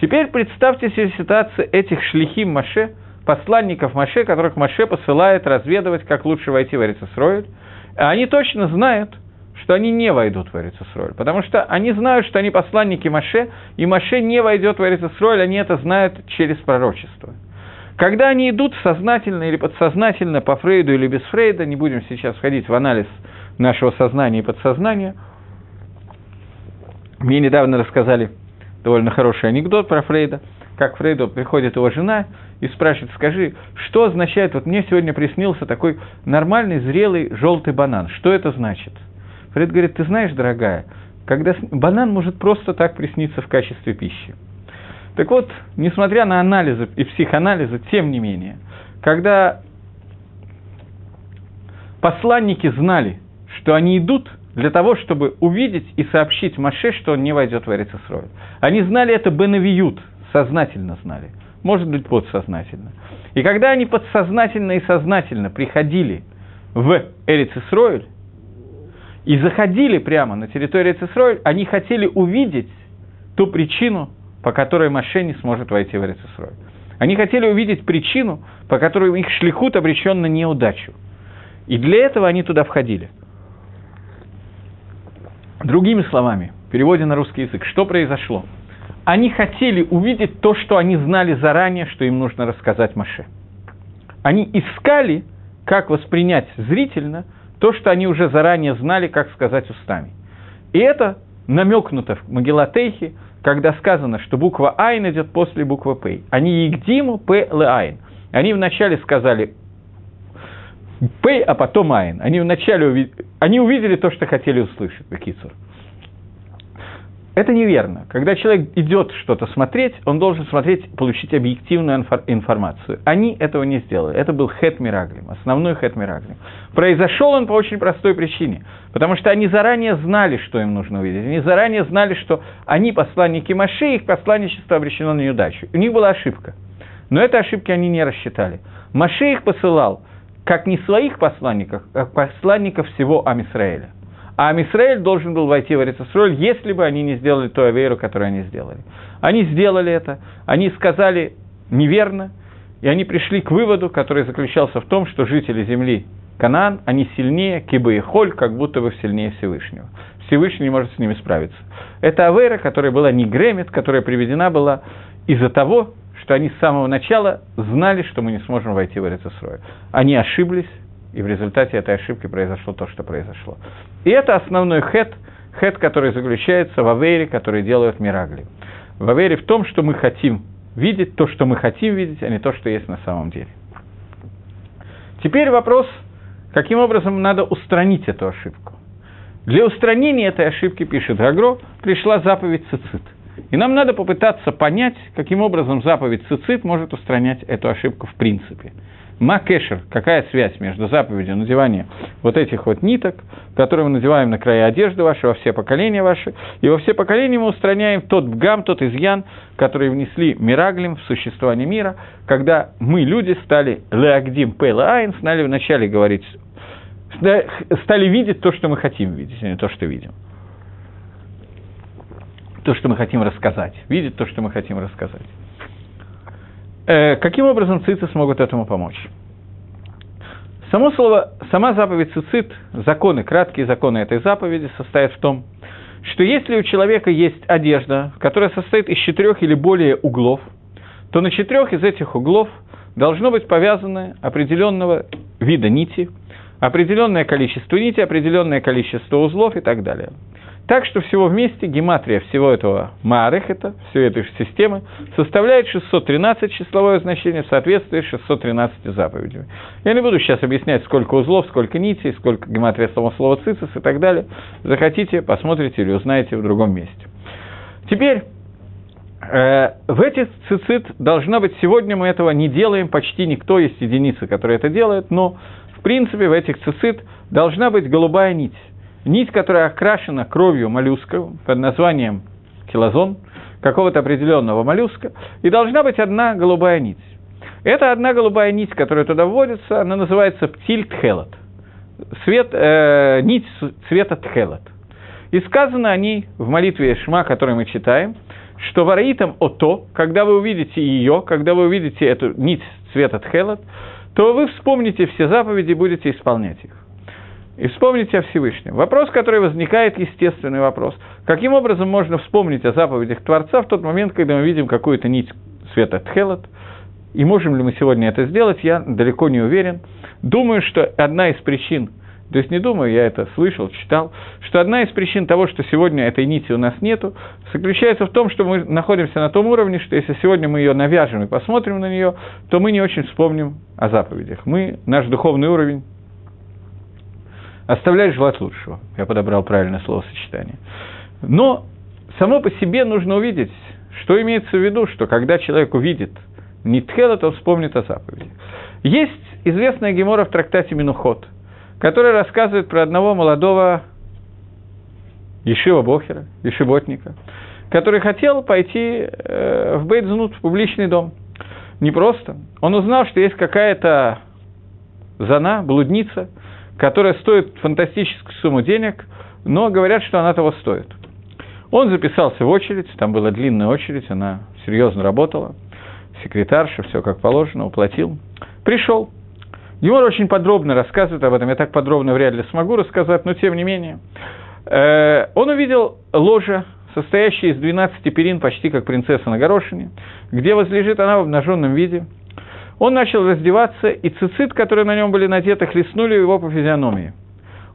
Теперь представьте себе ситуацию этих шлихим Маше, посланников Маше, которых Маше посылает разведывать, как лучше войти в Эрицесройль. Они точно знают, что они не войдут в Эрицесроль, потому что они знают, что они посланники Маше, и Маше не войдет в Эрицесроль, они это знают через пророчество. Когда они идут сознательно или подсознательно по Фрейду или без Фрейда, не будем сейчас входить в анализ нашего сознания и подсознания, мне недавно рассказали довольно хороший анекдот про Фрейда, как Фрейду приходит его жена и спрашивает, скажи, что означает, вот мне сегодня приснился такой нормальный, зрелый, желтый банан, что это значит – Фред говорит, ты знаешь, дорогая, когда банан может просто так присниться в качестве пищи. Так вот, несмотря на анализы и психоанализы, тем не менее, когда посланники знали, что они идут для того, чтобы увидеть и сообщить Маше, что он не войдет в Эрицесрой. Они знали это Бенавиют, сознательно знали, может быть, подсознательно. И когда они подсознательно и сознательно приходили в Эрицесройль, и заходили прямо на территорию Цисроль, они хотели увидеть ту причину, по которой Маше не сможет войти в Эрицесрой. Они хотели увидеть причину, по которой их шлихут обречен на неудачу. И для этого они туда входили. Другими словами, в переводе на русский язык, что произошло? Они хотели увидеть то, что они знали заранее, что им нужно рассказать Моше. Они искали, как воспринять зрительно – то, что они уже заранее знали, как сказать устами. И это намекнуто в מגילת איכה, когда сказано, что буква Айн идет после буквы П. Они הקדימו פא לעין. Они вначале сказали П, а потом Айн. Они вначале увидели, они увидели то, что хотели услышать, Бекицур. Это неверно. Когда человек идет что-то смотреть, он должен смотреть, получить объективную информацию. Они этого не сделали. Это был хет Мираглим, основной хет Мираглим. Произошел он по очень простой причине. Потому что они заранее знали, что им нужно увидеть. Они заранее знали, что они посланники Маши, их посланничество обречено на неудачу. У них была ошибка. Но этой ошибки они не рассчитали. Маше их посылал, как не своих посланников, а посланников всего Амисраэля. А Амисраэль должен был войти в Эрицесроль, если бы они не сделали ту аверу, которую они сделали. Они сделали это, они сказали неверно, и они пришли к выводу, который заключался в том, что жители земли Канаан, они сильнее Киба и Холь, как будто бы сильнее Всевышнего. Всевышний не может с ними справиться. Это Авера, которая была не Гремет, которая приведена была из-за того, что они с самого начала знали, что мы не сможем войти в Эрицесрой. Они ошиблись, и в результате этой ошибки произошло то, что произошло. И это основной хет, хет, который заключается в Авере, который делают Мирагли. В Авере в том, что мы хотим видеть то, что мы хотим видеть, а не то, что есть на самом деле. Теперь вопрос, каким образом надо устранить эту ошибку. Для устранения этой ошибки, пишет Гагро, пришла заповедь цицит. И нам надо попытаться понять, каким образом заповедь цицит может устранять эту ошибку в принципе. Макешер, какая связь между заповедью надевания вот этих вот ниток, которые мы надеваем на края одежды вашей, во все поколения ваши, и во все поколения мы устраняем тот бгам, тот изъян, который внесли мираглим в существование мира, когда мы, люди, стали леагдим пейла стали вначале говорить, стали видеть то, что мы хотим видеть, а не то, что видим. То, что мы хотим рассказать, видеть то, что мы хотим рассказать. Э, каким образом цицы смогут этому помочь? Само слово, сама заповедь цицит, законы, краткие законы этой заповеди состоят в том, что если у человека есть одежда, которая состоит из четырех или более углов, то на четырех из этих углов должно быть повязаны определенного вида нити, определенное количество нити, определенное количество узлов и так далее. Так что всего вместе гематрия всего этого Маарехета, всей этой системы, составляет 613 числовое значение в соответствии с 613 заповедями. Я не буду сейчас объяснять, сколько узлов, сколько нитей, сколько гематрия самого слова цицис и так далее. Захотите, посмотрите или узнаете в другом месте. Теперь, э, в этих цицит должно быть, сегодня мы этого не делаем, почти никто, есть единицы, которые это делают, но, в принципе, в этих цицит должна быть голубая нить нить, которая окрашена кровью моллюска под названием килозон, какого-то определенного моллюска, и должна быть одна голубая нить. Это одна голубая нить, которая туда вводится, она называется птиль тхелот. Свет, э, нить цвета тхелот. И сказано о ней в молитве Шма, которую мы читаем, что вараитам ото, когда вы увидите ее, когда вы увидите эту нить цвета тхелот, то вы вспомните все заповеди и будете исполнять их и вспомните о Всевышнем. Вопрос, который возникает, естественный вопрос. Каким образом можно вспомнить о заповедях Творца в тот момент, когда мы видим какую-то нить света Тхелот? И можем ли мы сегодня это сделать, я далеко не уверен. Думаю, что одна из причин, то есть не думаю, я это слышал, читал, что одна из причин того, что сегодня этой нити у нас нету, заключается в том, что мы находимся на том уровне, что если сегодня мы ее навяжем и посмотрим на нее, то мы не очень вспомним о заповедях. Мы, наш духовный уровень оставляет желать лучшего. Я подобрал правильное словосочетание. Но само по себе нужно увидеть, что имеется в виду, что когда человек увидит Нитхела, то вспомнит о заповеди. Есть известная гемора в трактате Минухот, которая рассказывает про одного молодого Ешива Бохера, Ешиботника, который хотел пойти э, в Бейдзнут, в публичный дом. Не просто. Он узнал, что есть какая-то зана, блудница – которая стоит фантастическую сумму денег, но говорят, что она того стоит. Он записался в очередь, там была длинная очередь, она серьезно работала, секретарша, все как положено, уплатил. Пришел. Юмор очень подробно рассказывает об этом, я так подробно вряд ли смогу рассказать, но тем не менее. Э, он увидел ложе, состоящее из 12 перин, почти как принцесса на горошине, где возлежит она в обнаженном виде – он начал раздеваться, и цицит, которые на нем были надеты, хлестнули его по физиономии.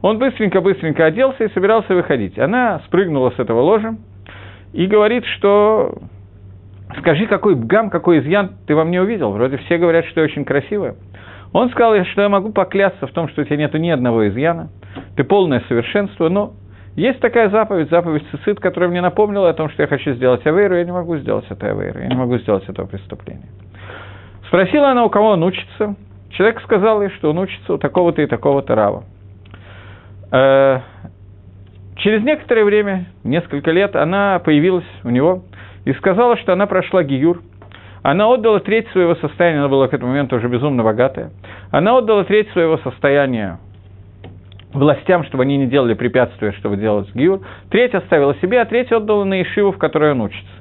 Он быстренько-быстренько оделся и собирался выходить. Она спрыгнула с этого ложа и говорит, что «Скажи, какой бгам, какой изъян ты во мне увидел? Вроде все говорят, что я очень красивая». Он сказал, что я могу поклясться в том, что у тебя нет ни одного изъяна, ты полное совершенство, но есть такая заповедь, заповедь цицит, которая мне напомнила о том, что я хочу сделать авейру, я не могу сделать это авейру, я не могу сделать этого преступления. Спросила она, у кого он учится. Человек сказал ей, что он учится у такого-то и такого-то рава. Э, через некоторое время, несколько лет, она появилась у него и сказала, что она прошла гиюр. Она отдала треть своего состояния, она была к этому моменту уже безумно богатая. Она отдала треть своего состояния властям, чтобы они не делали препятствия, чтобы делать гиюр. Треть оставила себе, а треть отдала на Ишиву, в которой он учится.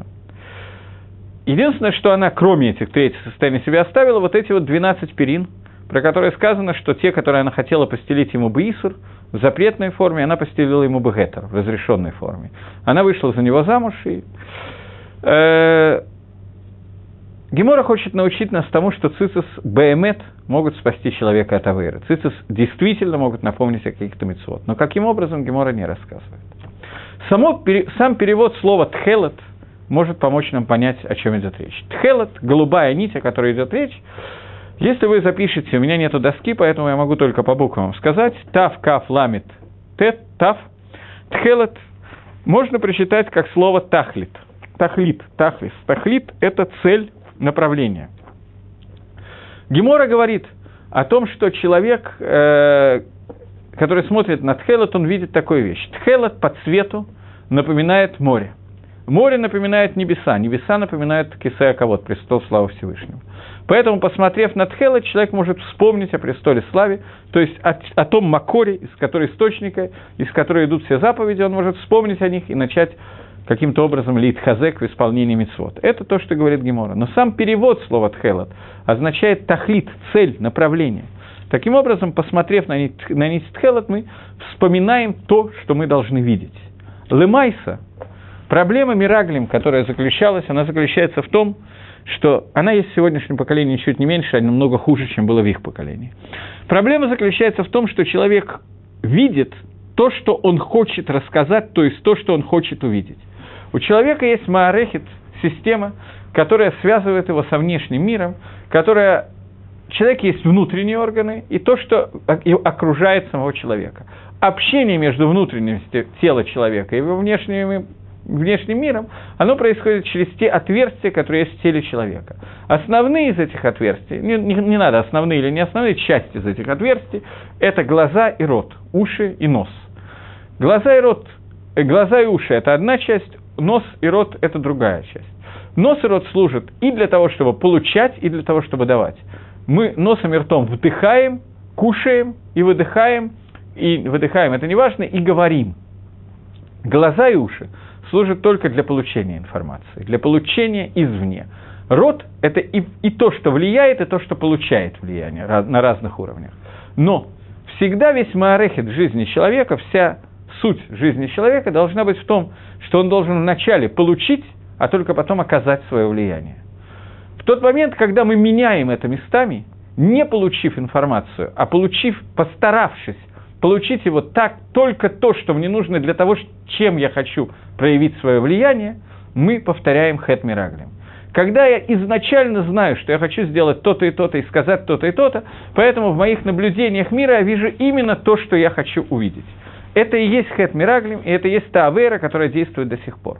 Единственное, что она, кроме этих третьих состояний себе оставила, вот эти вот 12 перин, про которую сказано, что те, которые она хотела постелить ему Баисур, в запретной форме, она постелила ему Бегетер в разрешенной форме. Она вышла за него замуж и... Э, Гемора хочет научить нас тому, что цицис Беемет могут спасти человека от Авейра. Цицис действительно могут напомнить о каких-то мецвод. Но каким образом Гемора не рассказывает. Само, сам перевод слова «тхелет» может помочь нам понять, о чем идет речь. Тхелет, голубая нить, о которой идет речь, если вы запишете, у меня нету доски, поэтому я могу только по буквам сказать, тав, каф, ламит, тет, тав, тхелет, можно прочитать как слово тахлит. Тахлит, тахлис. Тахлит – это цель направления. Гемора говорит о том, что человек, э, который смотрит на Тхелет, он видит такую вещь. Тхелет по цвету напоминает море. Море напоминает небеса, небеса напоминают Кисея Ковод, престол славы Всевышнего. Поэтому, посмотрев на Тхелет, человек может вспомнить о престоле славы, то есть о, о том Макоре, из которой источника, из которой идут все заповеди, он может вспомнить о них и начать каким-то образом лит хазек в исполнении мицвод. Это то, что говорит Гемора. Но сам перевод слова тхелот означает тахлит, цель, направление. Таким образом, посмотрев на нить, на нить тхелот, мы вспоминаем то, что мы должны видеть. Лемайса, проблема Мираглим, которая заключалась, она заключается в том, что она есть в сегодняшнем поколении чуть не меньше, а намного хуже, чем было в их поколении. Проблема заключается в том, что человек видит то, что он хочет рассказать, то есть то, что он хочет увидеть. У человека есть маарехит, система, которая связывает его со внешним миром, которая... Человека есть внутренние органы и то, что окружает самого человека. Общение между внутренним телом человека и его внешним, внешним миром, оно происходит через те отверстия, которые есть в теле человека. Основные из этих отверстий, не, не, не надо основные или не основные, части из этих отверстий, это глаза и рот, уши и нос. Глаза и рот, э, глаза и уши – это одна часть, нос и рот – это другая часть. Нос и рот служат и для того, чтобы получать, и для того, чтобы давать. Мы носом и ртом вдыхаем, кушаем и выдыхаем, и выдыхаем, это не важно, и говорим. Глаза и уши служат только для получения информации, для получения извне. Рот – это и, и то, что влияет, и то, что получает влияние на разных уровнях. Но всегда весь маарехет жизни человека, вся суть жизни человека должна быть в том, что он должен вначале получить, а только потом оказать свое влияние. В тот момент, когда мы меняем это местами, не получив информацию, а получив, постаравшись получить его так, только то, что мне нужно для того, чем я хочу проявить свое влияние, мы повторяем хэт мираглем. Когда я изначально знаю, что я хочу сделать то-то и то-то и сказать то-то и то-то, поэтому в моих наблюдениях мира я вижу именно то, что я хочу увидеть. Это и есть хет мираглим, и это и есть та авера, которая действует до сих пор.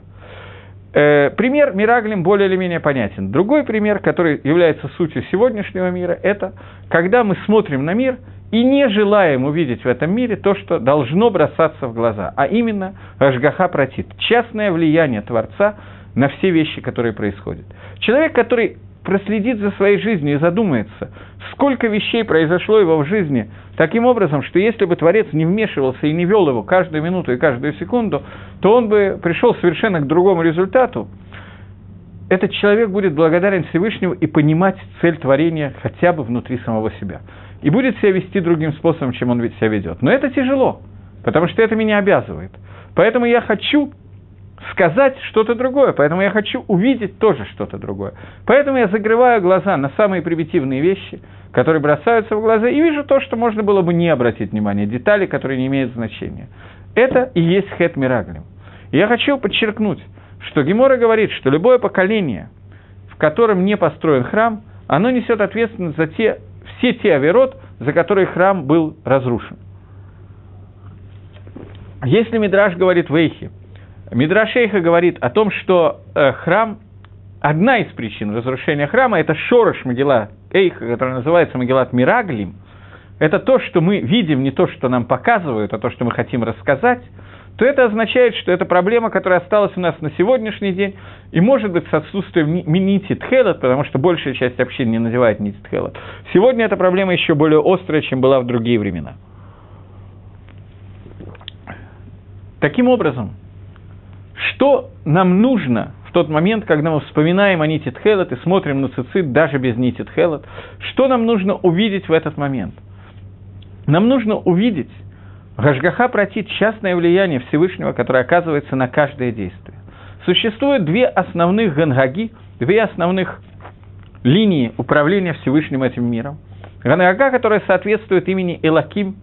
Э, пример мираглим более или менее понятен. Другой пример, который является сутью сегодняшнего мира, это когда мы смотрим на мир и не желаем увидеть в этом мире то, что должно бросаться в глаза, а именно Ашгаха протит, частное влияние Творца на все вещи, которые происходят. Человек, который проследит за своей жизнью и задумается, сколько вещей произошло его в жизни, таким образом, что если бы Творец не вмешивался и не вел его каждую минуту и каждую секунду, то он бы пришел совершенно к другому результату, этот человек будет благодарен Всевышнему и понимать цель творения хотя бы внутри самого себя. И будет себя вести другим способом, чем он себя ведет. Но это тяжело, потому что это меня обязывает. Поэтому я хочу сказать что-то другое, поэтому я хочу увидеть тоже что-то другое. Поэтому я закрываю глаза на самые примитивные вещи, которые бросаются в глаза, и вижу то, что можно было бы не обратить внимания, детали, которые не имеют значения. Это и есть хет мираглим. Я хочу подчеркнуть, что Гемора говорит, что любое поколение, в котором не построен храм, оно несет ответственность за те, все те аверот, за которые храм был разрушен. Если Мидраш говорит в Эйхе, Мидрашейха говорит о том, что э, храм, одна из причин разрушения храма, это шорош Магела Эйха, который называется Магелат Мираглим, это то, что мы видим, не то, что нам показывают, а то, что мы хотим рассказать, то это означает, что это проблема, которая осталась у нас на сегодняшний день, и может быть с отсутствием нити тхелот, потому что большая часть общин не надевает нити тхелот. Сегодня эта проблема еще более острая, чем была в другие времена. Таким образом, что нам нужно в тот момент, когда мы вспоминаем о нити Тхелет и смотрим на цицит даже без нити Тхелет, что нам нужно увидеть в этот момент? Нам нужно увидеть Гашгаха протит частное влияние Всевышнего, которое оказывается на каждое действие. Существует две основных гангаги, две основных линии управления Всевышним этим миром. Ганага, которая соответствует имени Элаким,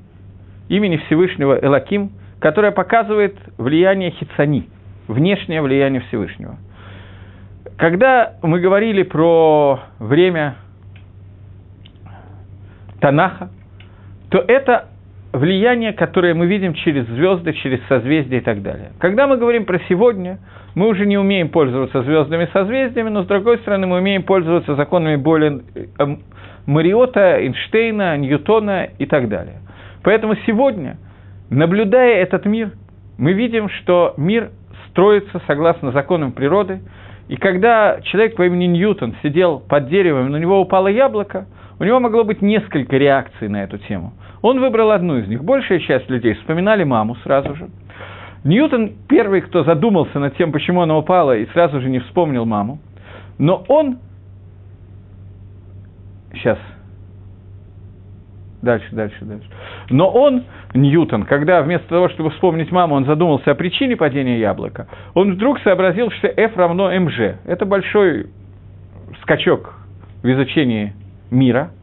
имени Всевышнего Элаким, которая показывает влияние Хицани, внешнее влияние Всевышнего. Когда мы говорили про время Танаха, то это влияние, которое мы видим через звезды, через созвездия и так далее. Когда мы говорим про сегодня, мы уже не умеем пользоваться звездами созвездиями, но с другой стороны мы умеем пользоваться законами более э, Мариота, Эйнштейна, Ньютона и так далее. Поэтому сегодня, наблюдая этот мир, мы видим, что мир строится согласно законам природы, и когда человек по имени Ньютон сидел под деревом, на него упало яблоко, у него могло быть несколько реакций на эту тему. Он выбрал одну из них. Большая часть людей вспоминали маму сразу же. Ньютон первый, кто задумался над тем, почему она упала, и сразу же не вспомнил маму. Но он... Сейчас. Дальше, дальше, дальше. Но он, Ньютон, когда вместо того, чтобы вспомнить маму, он задумался о причине падения яблока, он вдруг сообразил, что F равно mg. Это большой скачок в изучении мира –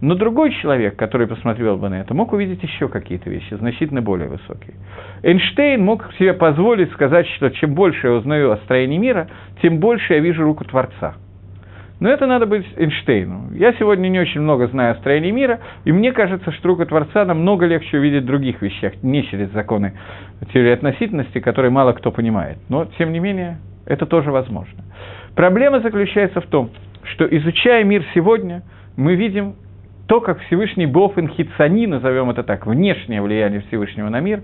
но другой человек, который посмотрел бы на это, мог увидеть еще какие-то вещи, значительно более высокие. Эйнштейн мог себе позволить сказать, что чем больше я узнаю о строении мира, тем больше я вижу руку Творца. Но это надо быть Эйнштейну. Я сегодня не очень много знаю о строении мира, и мне кажется, что руку Творца намного легче увидеть в других вещах, не через законы теории относительности, которые мало кто понимает. Но, тем не менее, это тоже возможно. Проблема заключается в том, что изучая мир сегодня, мы видим то, как Всевышний Бофен Хицани, назовем это так, внешнее влияние Всевышнего на мир,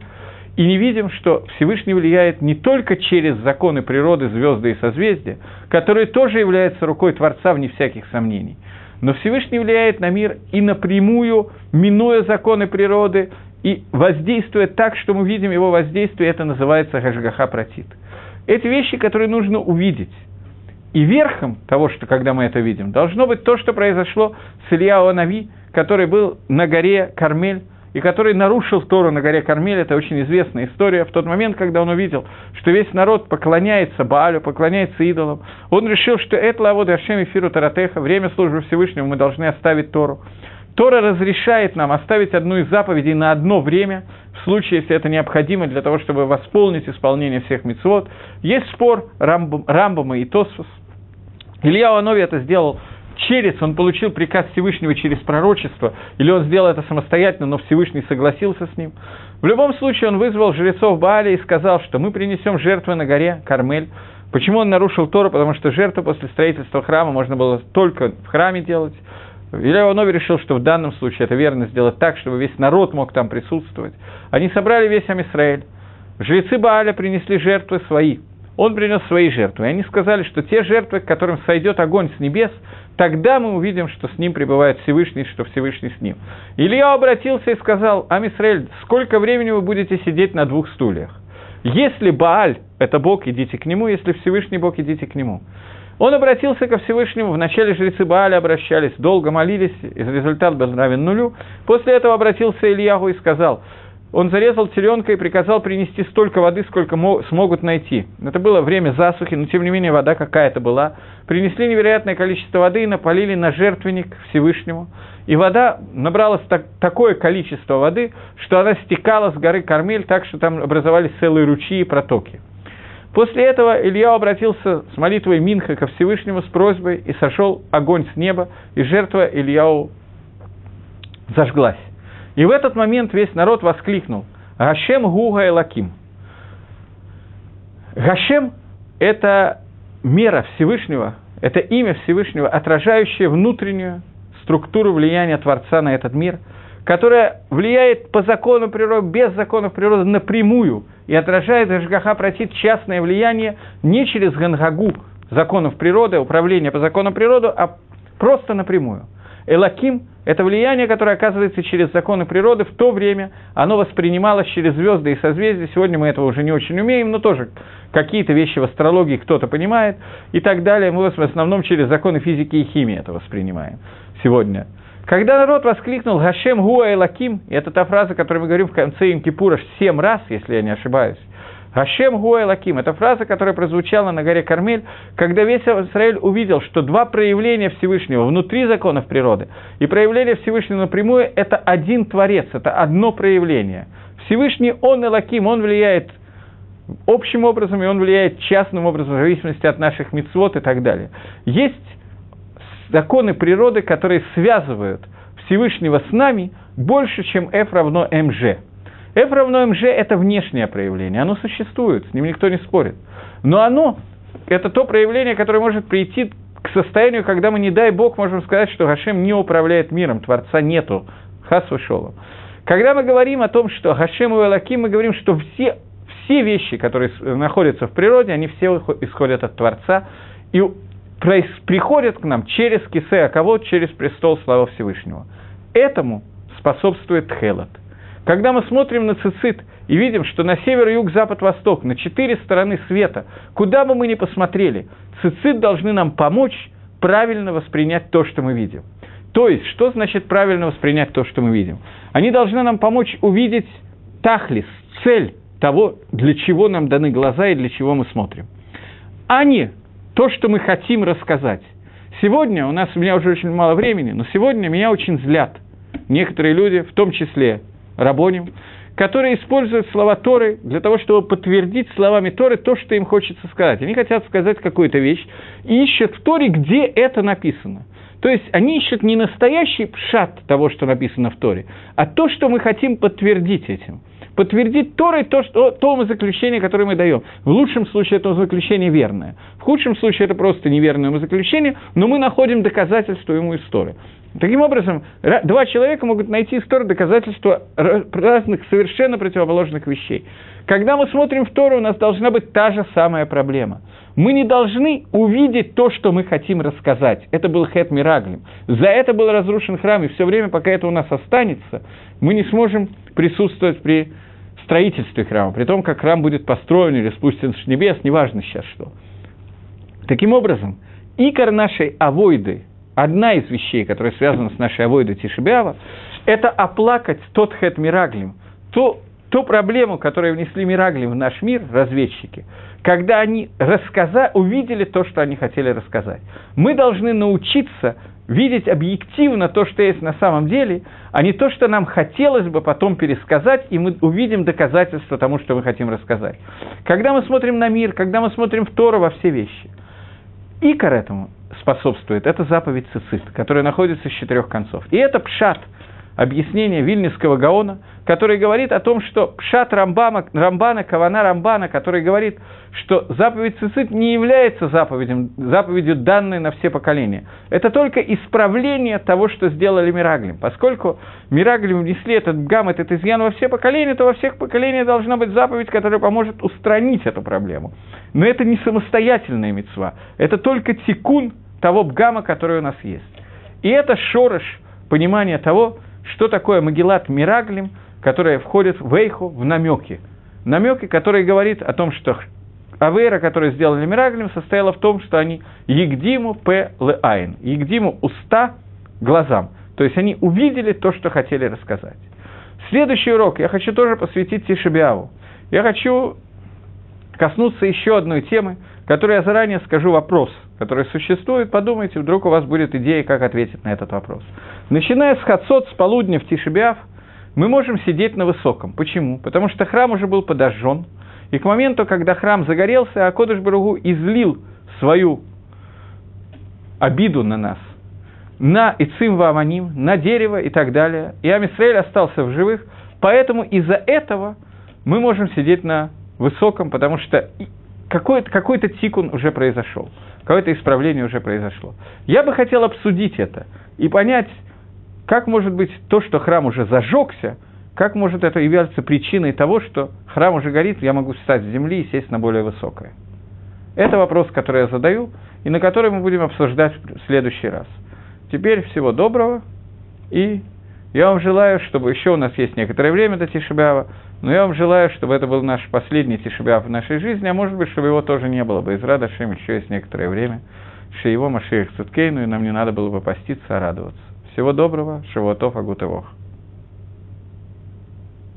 и не видим, что Всевышний влияет не только через законы природы, звезды и созвездия, которые тоже являются рукой Творца, вне всяких сомнений, но Всевышний влияет на мир и напрямую, минуя законы природы, и воздействуя так, что мы видим его воздействие, это называется Гашгаха Протит. Эти вещи, которые нужно увидеть. И верхом того, что когда мы это видим, должно быть то, что произошло с Ильяу Нави, который был на горе Кармель, и который нарушил Тору на горе Кармель, это очень известная история, в тот момент, когда он увидел, что весь народ поклоняется Баалю, поклоняется идолам, он решил, что это лаводы Ашем Эфиру Таратеха, время службы Всевышнему мы должны оставить Тору. Тора разрешает нам оставить одну из заповедей на одно время, в случае, если это необходимо для того, чтобы восполнить исполнение всех мецвод. Есть спор Рамбама и Тосфос. Илья Уанови это сделал через, он получил приказ Всевышнего через пророчество, или он сделал это самостоятельно, но Всевышний согласился с ним. В любом случае он вызвал жрецов Бааля и сказал, что мы принесем жертвы на горе Кармель. Почему он нарушил Тору? Потому что жертву после строительства храма можно было только в храме делать. Илья Иванович решил, что в данном случае это верно сделать так, чтобы весь народ мог там присутствовать. Они собрали весь Амисраэль. Жрецы Бааля принесли жертвы свои. Он принес свои жертвы. И они сказали, что те жертвы, к которым сойдет огонь с небес, тогда мы увидим, что с ним пребывает Всевышний, что Всевышний с ним. Илья обратился и сказал, Амисраэль, сколько времени вы будете сидеть на двух стульях? Если Бааль – это Бог, идите к нему, если Всевышний Бог, идите к нему. Он обратился ко Всевышнему, вначале жрецы Бааля обращались, долго молились, и результат был равен нулю. После этого обратился Ильягу и сказал – он зарезал теленка и приказал принести столько воды, сколько смогут найти. Это было время засухи, но тем не менее вода какая-то была. Принесли невероятное количество воды и напалили на жертвенник Всевышнему. И вода набралась так, такое количество воды, что она стекала с горы Кармель так, что там образовались целые ручьи и протоки. После этого Илья обратился с молитвой Минха ко Всевышнему с просьбой, и сошел огонь с неба, и жертва Ильяу зажглась. И в этот момент весь народ воскликнул «Гашем Гуга Элаким». Гашем – это мера Всевышнего, это имя Всевышнего, отражающее внутреннюю структуру влияния Творца на этот мир, которая влияет по закону природы, без законов природы напрямую и отражает Гашгаха просит частное влияние не через Гангагу законов природы, управления по законам природы, а просто напрямую. Элаким – это влияние, которое оказывается через законы природы в то время, оно воспринималось через звезды и созвездия. Сегодня мы этого уже не очень умеем, но тоже какие-то вещи в астрологии кто-то понимает и так далее. Мы в основном через законы физики и химии это воспринимаем сегодня. Когда народ воскликнул «Гашем Гуа Элаким», и это та фраза, которую мы говорим в конце Имкипура семь раз, если я не ошибаюсь, Гашем Гуа Лаким. Это фраза, которая прозвучала на горе Кармель, когда весь Израиль увидел, что два проявления Всевышнего внутри законов природы и проявление Всевышнего напрямую – это один Творец, это одно проявление. Всевышний, Он Элаким, Он влияет общим образом, и Он влияет частным образом, в зависимости от наших мицвод и так далее. Есть законы природы, которые связывают Всевышнего с нами больше, чем F равно МЖ. F равно МЖ – это внешнее проявление, оно существует, с ним никто не спорит. Но оно – это то проявление, которое может прийти к состоянию, когда мы, не дай Бог, можем сказать, что Гашем не управляет миром, Творца нету, хас вышел. Когда мы говорим о том, что Гашем и Элаким, мы говорим, что все, все вещи, которые находятся в природе, они все исходят от Творца и приходят к нам через кисе, кого через престол славы Всевышнего. Этому способствует Хелот – когда мы смотрим на цицит и видим, что на север, юг, запад, восток, на четыре стороны света, куда бы мы ни посмотрели, цицит должны нам помочь правильно воспринять то, что мы видим. То есть, что значит правильно воспринять то, что мы видим? Они должны нам помочь увидеть тахлис, цель того, для чего нам даны глаза и для чего мы смотрим. А не то, что мы хотим рассказать. Сегодня, у нас у меня уже очень мало времени, но сегодня меня очень злят некоторые люди, в том числе рабоним, которые используют слова Торы для того, чтобы подтвердить словами Торы то, что им хочется сказать. Они хотят сказать какую-то вещь и ищут в Торе, где это написано. То есть они ищут не настоящий пшат того, что написано в Торе, а то, что мы хотим подтвердить этим. Подтвердить Торой то, что, то заключение, которое мы даем. В лучшем случае это заключение верное. В худшем случае это просто неверное заключение, но мы находим доказательство ему из Торы. Таким образом, два человека могут найти историю доказательства разных совершенно противоположных вещей. Когда мы смотрим в Тору, у нас должна быть та же самая проблема. Мы не должны увидеть то, что мы хотим рассказать. Это был Хет Мираглим. За это был разрушен храм, и все время, пока это у нас останется, мы не сможем присутствовать при строительстве храма, при том, как храм будет построен или спустен с небес, неважно сейчас что. Таким образом, икор нашей авойды – одна из вещей, которая связана с нашей авойдой Тишибиава, это оплакать тот хет мираглим, ту, ту проблему, которую внесли мираглим в наш мир, разведчики, когда они рассказа, увидели то, что они хотели рассказать. Мы должны научиться видеть объективно то, что есть на самом деле, а не то, что нам хотелось бы потом пересказать, и мы увидим доказательства тому, что мы хотим рассказать. Когда мы смотрим на мир, когда мы смотрим в Тору во все вещи, икор этому способствует, это заповедь цицит, которая находится с четырех концов. И это пшат, объяснение Вильнинского Гаона, который говорит о том, что пшат Рамбама, Рамбана, Кавана Рамбана, который говорит, что заповедь цицит не является заповедью, заповедью данной на все поколения. Это только исправление того, что сделали Мираглим. Поскольку Мираглим внесли этот гам, этот изъян во все поколения, то во всех поколениях должна быть заповедь, которая поможет устранить эту проблему. Но это не самостоятельная мецва, это только тикун того бгама, который у нас есть. И это шорош понимания того, что такое Магеллат Мираглим, которая входит в Эйху, в намеки. Намеки, которые говорит о том, что Авера, которую сделали Мираглим, состояла в том, что они Егдиму П. Леайн. Егдиму уста глазам. То есть они увидели то, что хотели рассказать. Следующий урок я хочу тоже посвятить Тишебиаву. Я хочу коснуться еще одной темы, которую я заранее скажу вопрос, который существует. Подумайте, вдруг у вас будет идея, как ответить на этот вопрос. Начиная с Хацот, с полудня в Тишебиав, мы можем сидеть на высоком. Почему? Потому что храм уже был подожжен, и к моменту, когда храм загорелся, Акодыш Баругу излил свою обиду на нас, на Ицим Вааманим, на дерево и так далее, и Амисраэль остался в живых, поэтому из-за этого мы можем сидеть на высоком, потому что какой-то какой тикун уже произошел, какое-то исправление уже произошло. Я бы хотел обсудить это и понять, как может быть то, что храм уже зажегся, как может это являться причиной того, что храм уже горит, я могу встать с земли и сесть на более высокое? Это вопрос, который я задаю, и на который мы будем обсуждать в следующий раз. теперь всего доброго, и я вам желаю, чтобы еще у нас есть некоторое время до Тишебява, но я вам желаю, чтобы это был наш последний Тишебяв в нашей жизни, а может быть, чтобы его тоже не было бы. Из Радашем еще есть некоторое время, что его Машех Цуткейну, и нам не надо было бы поститься, а радоваться. Всего доброго, Шавуатов, Агутывох.